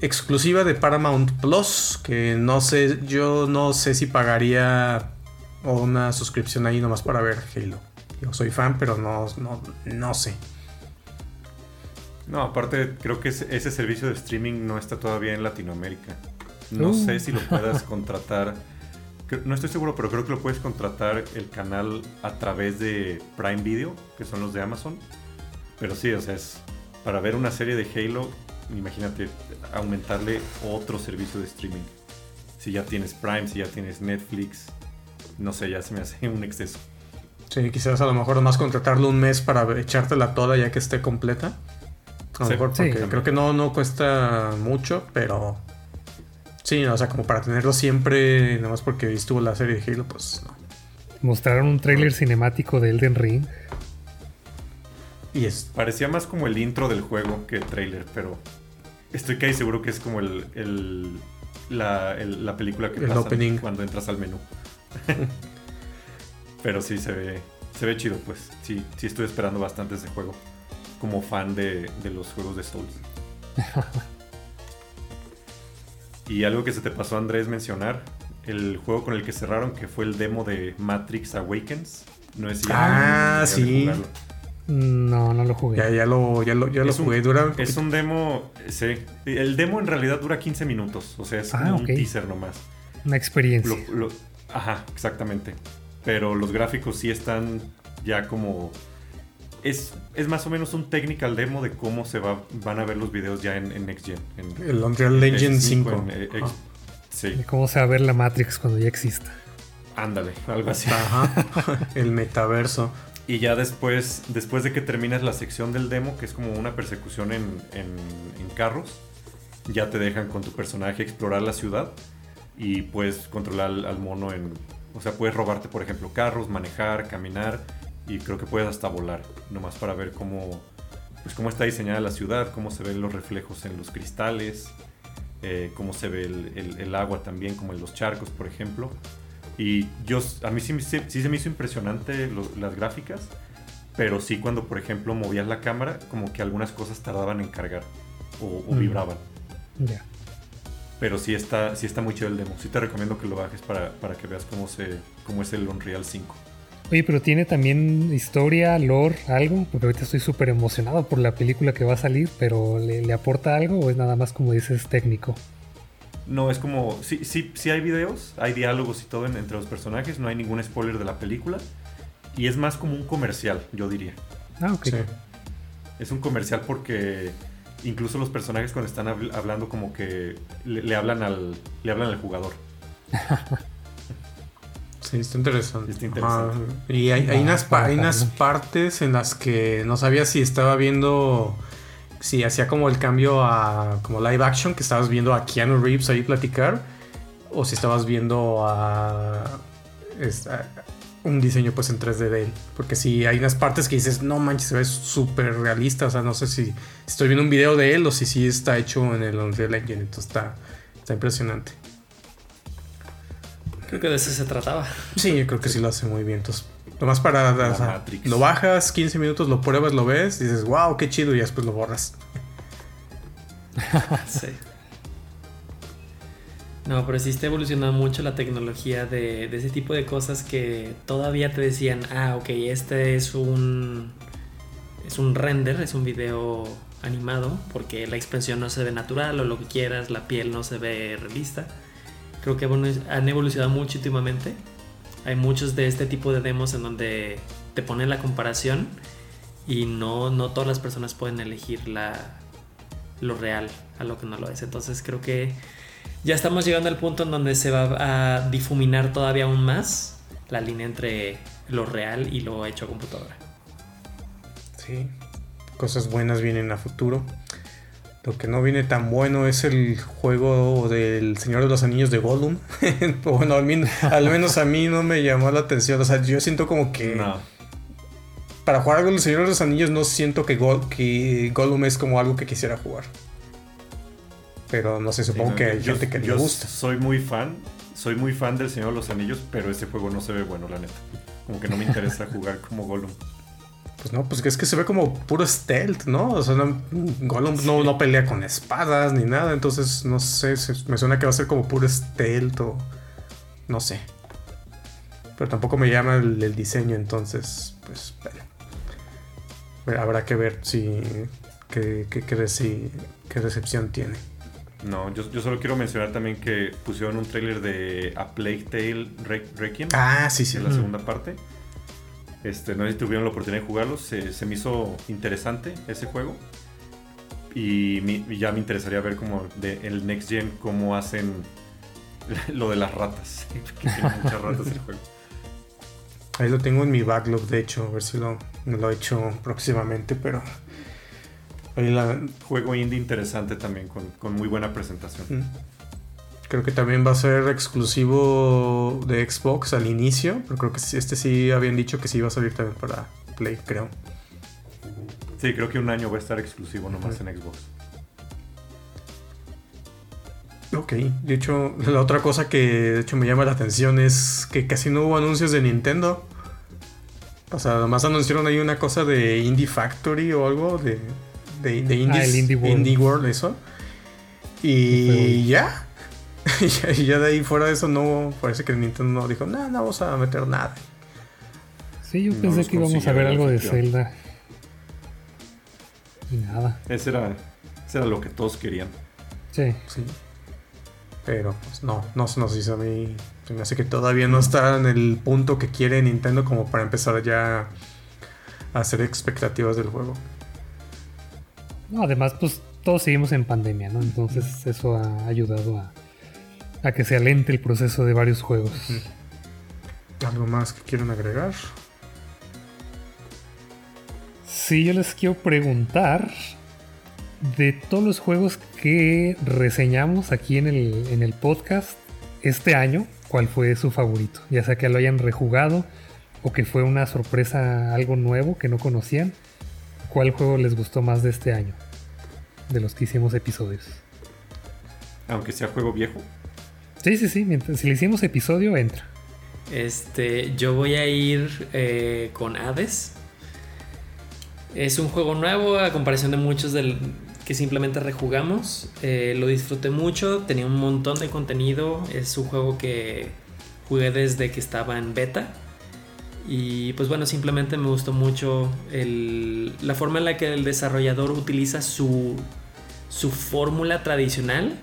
exclusiva de Paramount Plus. Que no sé, yo no sé si pagaría una suscripción ahí nomás para ver Halo. Yo soy fan, pero no, no, no sé. No, aparte creo que ese, servicio de streaming no está todavía en Latinoamérica. No Uh. sé si lo puedas contratar. No estoy seguro, pero creo que lo puedes contratar el canal a través de Prime Video, que son los de Amazon. Pero sí, o sea, es para ver una serie de Halo imagínate aumentarle otro servicio de streaming. Si ya tienes Prime, si ya tienes Netflix, no sé, ya se me hace un exceso. Sí, quizás a lo mejor más contratarlo un mes para echártela toda ya que esté completa. A lo Sí, mejor sí. porque creo que no, no cuesta mucho, pero sí, o sea, como para tenerlo siempre, nada más porque estuvo la serie de Halo, pues no. Mostraron un tráiler cinemático de Elden Ring. Y es Parecía más como el intro del juego que el trailer, pero estoy casi seguro que es como el, el- la, el- la película que El pasa opening. cuando entras al menú. pero sí se ve, se ve chido, pues. Sí, sí estoy esperando bastante ese juego. Como fan de, de los juegos de Souls. y algo que se te pasó, Andrés, mencionar. El juego con el que cerraron, que fue el demo de Matrix Awakens. No es si Ah, sí. No, no lo jugué. ya, ya lo, ya lo, ya lo un- jugué, dura Es un demo, sí. El demo en realidad dura 15 minutos, o sea, es Ah, un teaser nomás. Una experiencia. Lo- lo- ajá, exactamente. Pero los gráficos sí están ya como... Es, es más o menos un technical demo de cómo se va, van a ver los videos ya en, en Next Gen. en- el Unreal en Engine PS5, 5. en, eh, ex- Ajá. sí, De cómo se va a ver la Matrix cuando ya exista. ándale, algo así. Ajá, el metaverso. Y ya después, después de que terminas la sección del demo, que es como una persecución en, en- en carros, ya te dejan con tu personaje explorar la ciudad y puedes controlar al, al mono en... O sea, puedes robarte, por ejemplo, carros, manejar, caminar y creo que puedes hasta volar, nomás para ver cómo, pues, cómo está diseñada la ciudad, cómo se ven los reflejos en los cristales, eh, cómo se ve el, el- el agua también, como en los charcos, por ejemplo. Y yo, a mí sí, sí, sí se me hizo impresionante lo- las gráficas, pero sí cuando, por ejemplo, movías la cámara, como que algunas cosas tardaban en cargar o, o Mm. vibraban. Ya. Pero sí está, sí está muy chido el demo. Sí te recomiendo que lo bajes para, para que veas cómo, se, cómo es el Unreal 5. Oye, pero tiene también historia, lore, algo, porque ahorita estoy súper emocionado por la película que va a salir, pero ¿le, le aporta algo o es nada más como dices técnico? No, es como. Sí, sí, sí hay videos, hay diálogos y todo en- entre los personajes, no hay ningún spoiler de la película. Y es más como un comercial, yo diría. Ah, ok. Sí. Es un comercial porque incluso los personajes cuando están habl- hablando como que le, le hablan al le hablan al jugador. Sí, está interesante. Está interesante. Ajá. Y hay, hay Va, unas, hay unas partes en las que no sabía si estaba viendo. Si hacía como el cambio a como live action, que estabas viendo a Keanu Reeves ahí platicar. O si estabas viendo a. un diseño pues en 3D de él. Porque si hay unas partes que dices, no manches, se ve súper realista. O sea, no sé si estoy viendo un video de él o si sí está hecho en el Unreal Engine. Entonces está, está impresionante. Creo que de eso se trataba. Sí, yo creo que sí lo hace muy bien. Entonces, nomás para. O sea, lo bajas, 15 minutos, lo pruebas, lo ves, y dices, wow, qué chido, y después lo borras. Sí. No, pero sí está evolucionando mucho la tecnología de, de ese tipo de cosas que todavía te decían, ah, ok, este es un. Es un render, es un video animado, porque la expresión no se ve natural o lo que quieras, la piel no se ve realista. Creo que han evolucionado mucho últimamente. Hay muchos de este tipo de demos en donde te ponen la comparación y no, no todas las personas pueden elegir la, lo real a lo que no lo es. Entonces creo que ya estamos llegando al punto en donde se va a difuminar todavía aún más la línea entre lo real y lo hecho a computadora. Sí. Cosas buenas vienen a futuro. Lo que no viene tan bueno es el juego del Señor de los Anillos de Gollum. bueno, al, min- al menos a mí no me llamó la atención. O sea, yo siento como que No. para jugar algo del Señor de los Anillos no siento que, Gol- que Gollum es como algo que quisiera jugar. Pero no sé, supongo Sí, no, que hay yo- gente que le gusta. Soy muy fan, soy muy fan del Señor de los Anillos, pero ese juego no se ve bueno, la neta. Como que no me interesa jugar como Gollum. Pues no, pues es que se ve como puro stealth, ¿no? O sea, no, Gollum no, no pelea con espadas ni nada, entonces no sé, se- me suena que va a ser como puro stealth o no sé. Pero tampoco me llama el, el diseño, entonces, pues bueno. Habrá que ver si qué, qué, qué reci- qué recepción tiene. No, yo, yo solo quiero mencionar también que pusieron un tráiler de A Plague Tale Re- Requiem, Ah, sí, sí. es la Mm. segunda parte. Este, no sé si tuvieron la oportunidad de jugarlo, se, se me hizo interesante ese juego. y, ya me interesaría ver como de el Next Gen cómo hacen lo de las ratas. que tiene muchas ratas el juego. Ahí lo tengo en mi backlog, de hecho, a ver si lo, lo he hecho próximamente, pero... La... Juego indie interesante también, con, muy buena presentación. Mm. Creo que también va a ser exclusivo de Xbox al inicio, pero creo que este sí habían dicho que sí iba a salir también para Play, creo. Sí, creo que un año va a estar exclusivo nomás en Xbox. Ok, de hecho, la otra cosa que de hecho me llama la atención es que casi no hubo anuncios de Nintendo. O sea, además anunciaron ahí una cosa de Indie Factory o algo de, de, de ah, Indie, World. eso. Y ya. y ya de ahí fuera de eso no, parece que Nintendo no dijo, no, no vamos a meter nada. Sí, yo pensé que íbamos a ver algo de Zelda. Y nada. Ese era, era lo que todos querían. Sí. Sí. Pero pues no, no se nos hizo a mí. Se me hace que todavía no está en el punto que quiere Nintendo como para empezar ya a hacer expectativas del juego. No, además, pues todos seguimos en pandemia, ¿no? Entonces eso ha ayudado a, a que se alente el proceso de varios juegos. ¿Algo más que quieran agregar? Sí, yo les quiero preguntar de todos los juegos que reseñamos aquí en el, en el podcast este año, ¿cuál fue su favorito? Ya sea que lo hayan rejugado o que fue una sorpresa, algo nuevo que no conocían. ¿Cuál juego les gustó más de este año? De los que hicimos episodios. Aunque sea juego viejo. Sí, sí, sí. Mientras, si le hicimos episodio, entra. Este, yo voy a ir eh, con Hades. Es un juego nuevo a comparación de muchos del, que simplemente rejugamos. Eh, lo disfruté mucho, tenía un montón de contenido. Es un juego que jugué desde que estaba en beta. Y pues bueno, simplemente me gustó mucho la forma en la que el desarrollador utiliza su, su fórmula tradicional.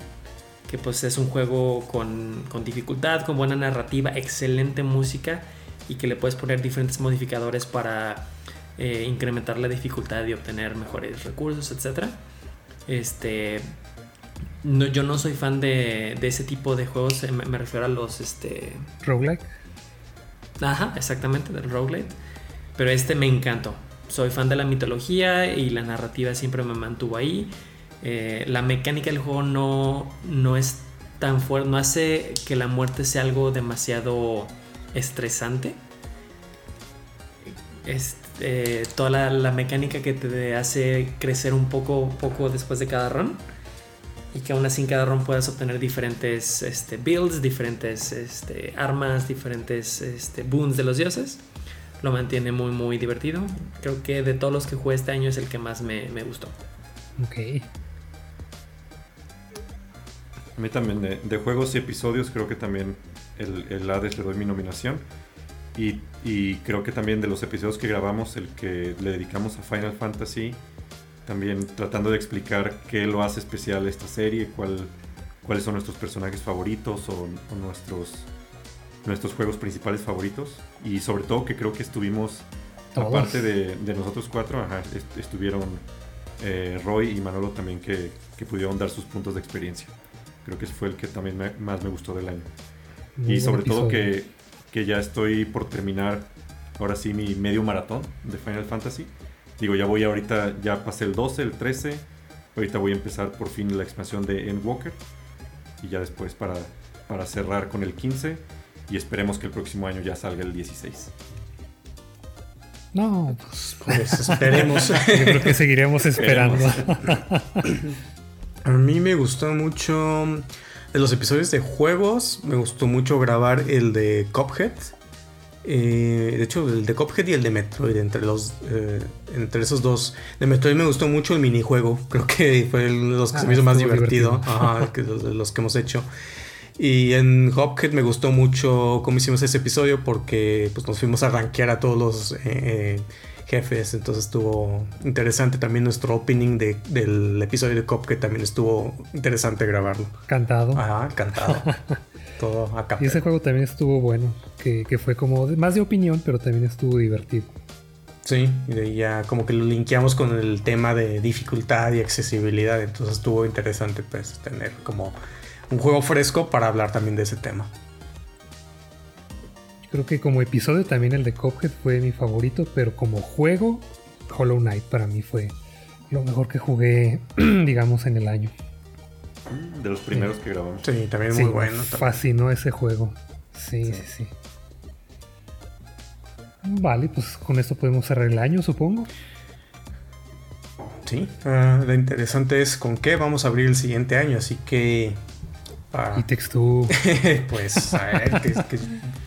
Que pues es un juego con, con dificultad, con buena narrativa, excelente música y que le puedes poner diferentes modificadores para eh, incrementar la dificultad y obtener mejores recursos, etc. Este, no, yo no soy fan de, ese tipo de juegos, eh, me, refiero a los... Este... Roguelike. Ajá, exactamente, del roguelite. Pero este me encantó. Soy fan de la mitología y la narrativa siempre me mantuvo ahí. Eh, la mecánica del juego no, no es tan fuerte, no hace que la muerte sea algo demasiado estresante. Este, eh, toda la, mecánica que te hace crecer un poco, poco después de cada run. Y que aún así en cada run puedas obtener diferentes este, builds, diferentes este, armas, diferentes este, boons de los dioses. Lo mantiene muy, muy divertido. Creo que de todos los que jugué este año es el que más me, gustó. Ok. A mí también, de, juegos y episodios, creo que también el, el Hades le doy mi nominación. Y, creo que también de los episodios que grabamos, el que le dedicamos a Final Fantasy, también tratando de explicar qué lo hace especial esta serie, cuál, cuáles son nuestros personajes favoritos o, nuestros, nuestros juegos principales favoritos. Y sobre todo que creo que estuvimos, aparte de, nosotros cuatro, estuvieron eh, Roy y Manolo también que, pudieron dar sus puntos de experiencia. Creo que ese fue el que también más me gustó del año. y sobre todo que que ya estoy por terminar ahora sí mi medio maratón de Final Fantasy. Digo, ya voy ahorita, ya pasé el 12, el 13. Ahorita voy a empezar por fin la expansión de Endwalker. Y ya después para, para cerrar con el 15. Y esperemos que el próximo año ya salga el 16. No, pues, pues esperemos. Yo creo que seguiremos esperando. A mí me gustó mucho de los episodios de juegos, me gustó mucho grabar el de Cophead. Eh, de hecho, el de Cophead y el de Metroid, entre, los, eh, entre esos dos. De Metroid me gustó mucho el minijuego. Creo que fue el, los que se me hizo ah, más divertido, que los, que hemos hecho. Y en Cophead me gustó mucho cómo hicimos ese episodio porque pues, nos fuimos a rankear a todos los eh, jefes. Entonces estuvo interesante también nuestro opening de, del episodio de Cop, que también estuvo interesante grabarlo. Cantado. Ajá, cantado. Todo acá. Y ese juego también estuvo bueno, que, fue como más de opinión, pero también estuvo divertido. Sí, y ya como que lo linkeamos con el tema de dificultad y accesibilidad, entonces estuvo interesante pues tener como un juego fresco para hablar también de ese tema. Creo que como episodio también el de Cuphead fue mi favorito, pero como juego, Hollow Knight para mí fue lo mejor que jugué, digamos, en el año. De los primeros que grabamos. Sí, también muy bueno. Fascinó ese juego. sí, sí. sí. Vale, pues con esto podemos cerrar el año, supongo. Sí, uh, lo interesante es con qué vamos a abrir el siguiente año, así que... Uh, y texto. pues a ver, que,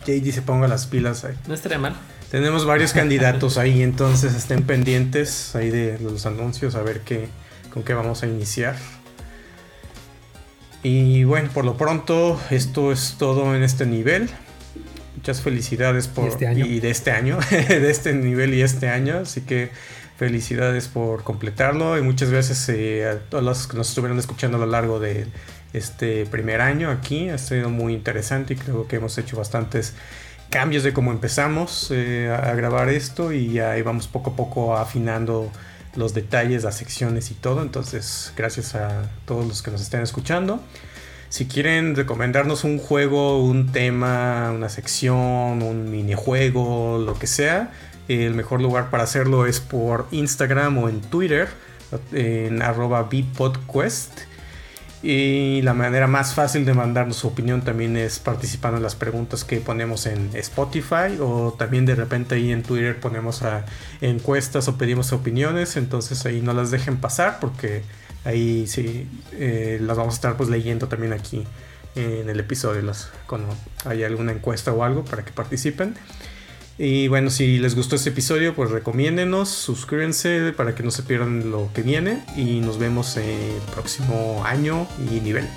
que JD se ponga las pilas ahí. No estaría mal. Tenemos varios candidatos ahí, entonces estén pendientes ahí de los anuncios, a ver qué, con qué vamos a iniciar. Y bueno, por lo pronto, esto es todo en este nivel. Muchas felicidades por este año? y de este año, de este nivel y este año, así que felicidades por completarlo y muchas gracias eh, a todos los que nos estuvieron escuchando a lo largo de este primer año aquí, ha sido muy interesante y creo que hemos hecho bastantes cambios de cómo empezamos eh, a grabar esto y ahí vamos poco a poco afinando los detalles, las secciones y todo, entonces gracias a todos los que nos estén escuchando. Si quieren recomendarnos un juego, un tema, una sección, un minijuego, lo que sea, el mejor lugar para hacerlo es por Instagram o en Twitter, en arroba. Y la manera más fácil de mandarnos su opinión también es participando en las preguntas que ponemos en Spotify o también de repente ahí en Twitter ponemos encuestas o pedimos opiniones, entonces ahí no las dejen pasar porque ahí sí eh, las vamos a estar pues leyendo también aquí en el episodio. Cuando haya alguna encuesta o algo para que participen y bueno si les gustó este episodio pues recomiéndenos suscríbanse para que no se pierdan lo que viene y nos vemos el próximo año y nivel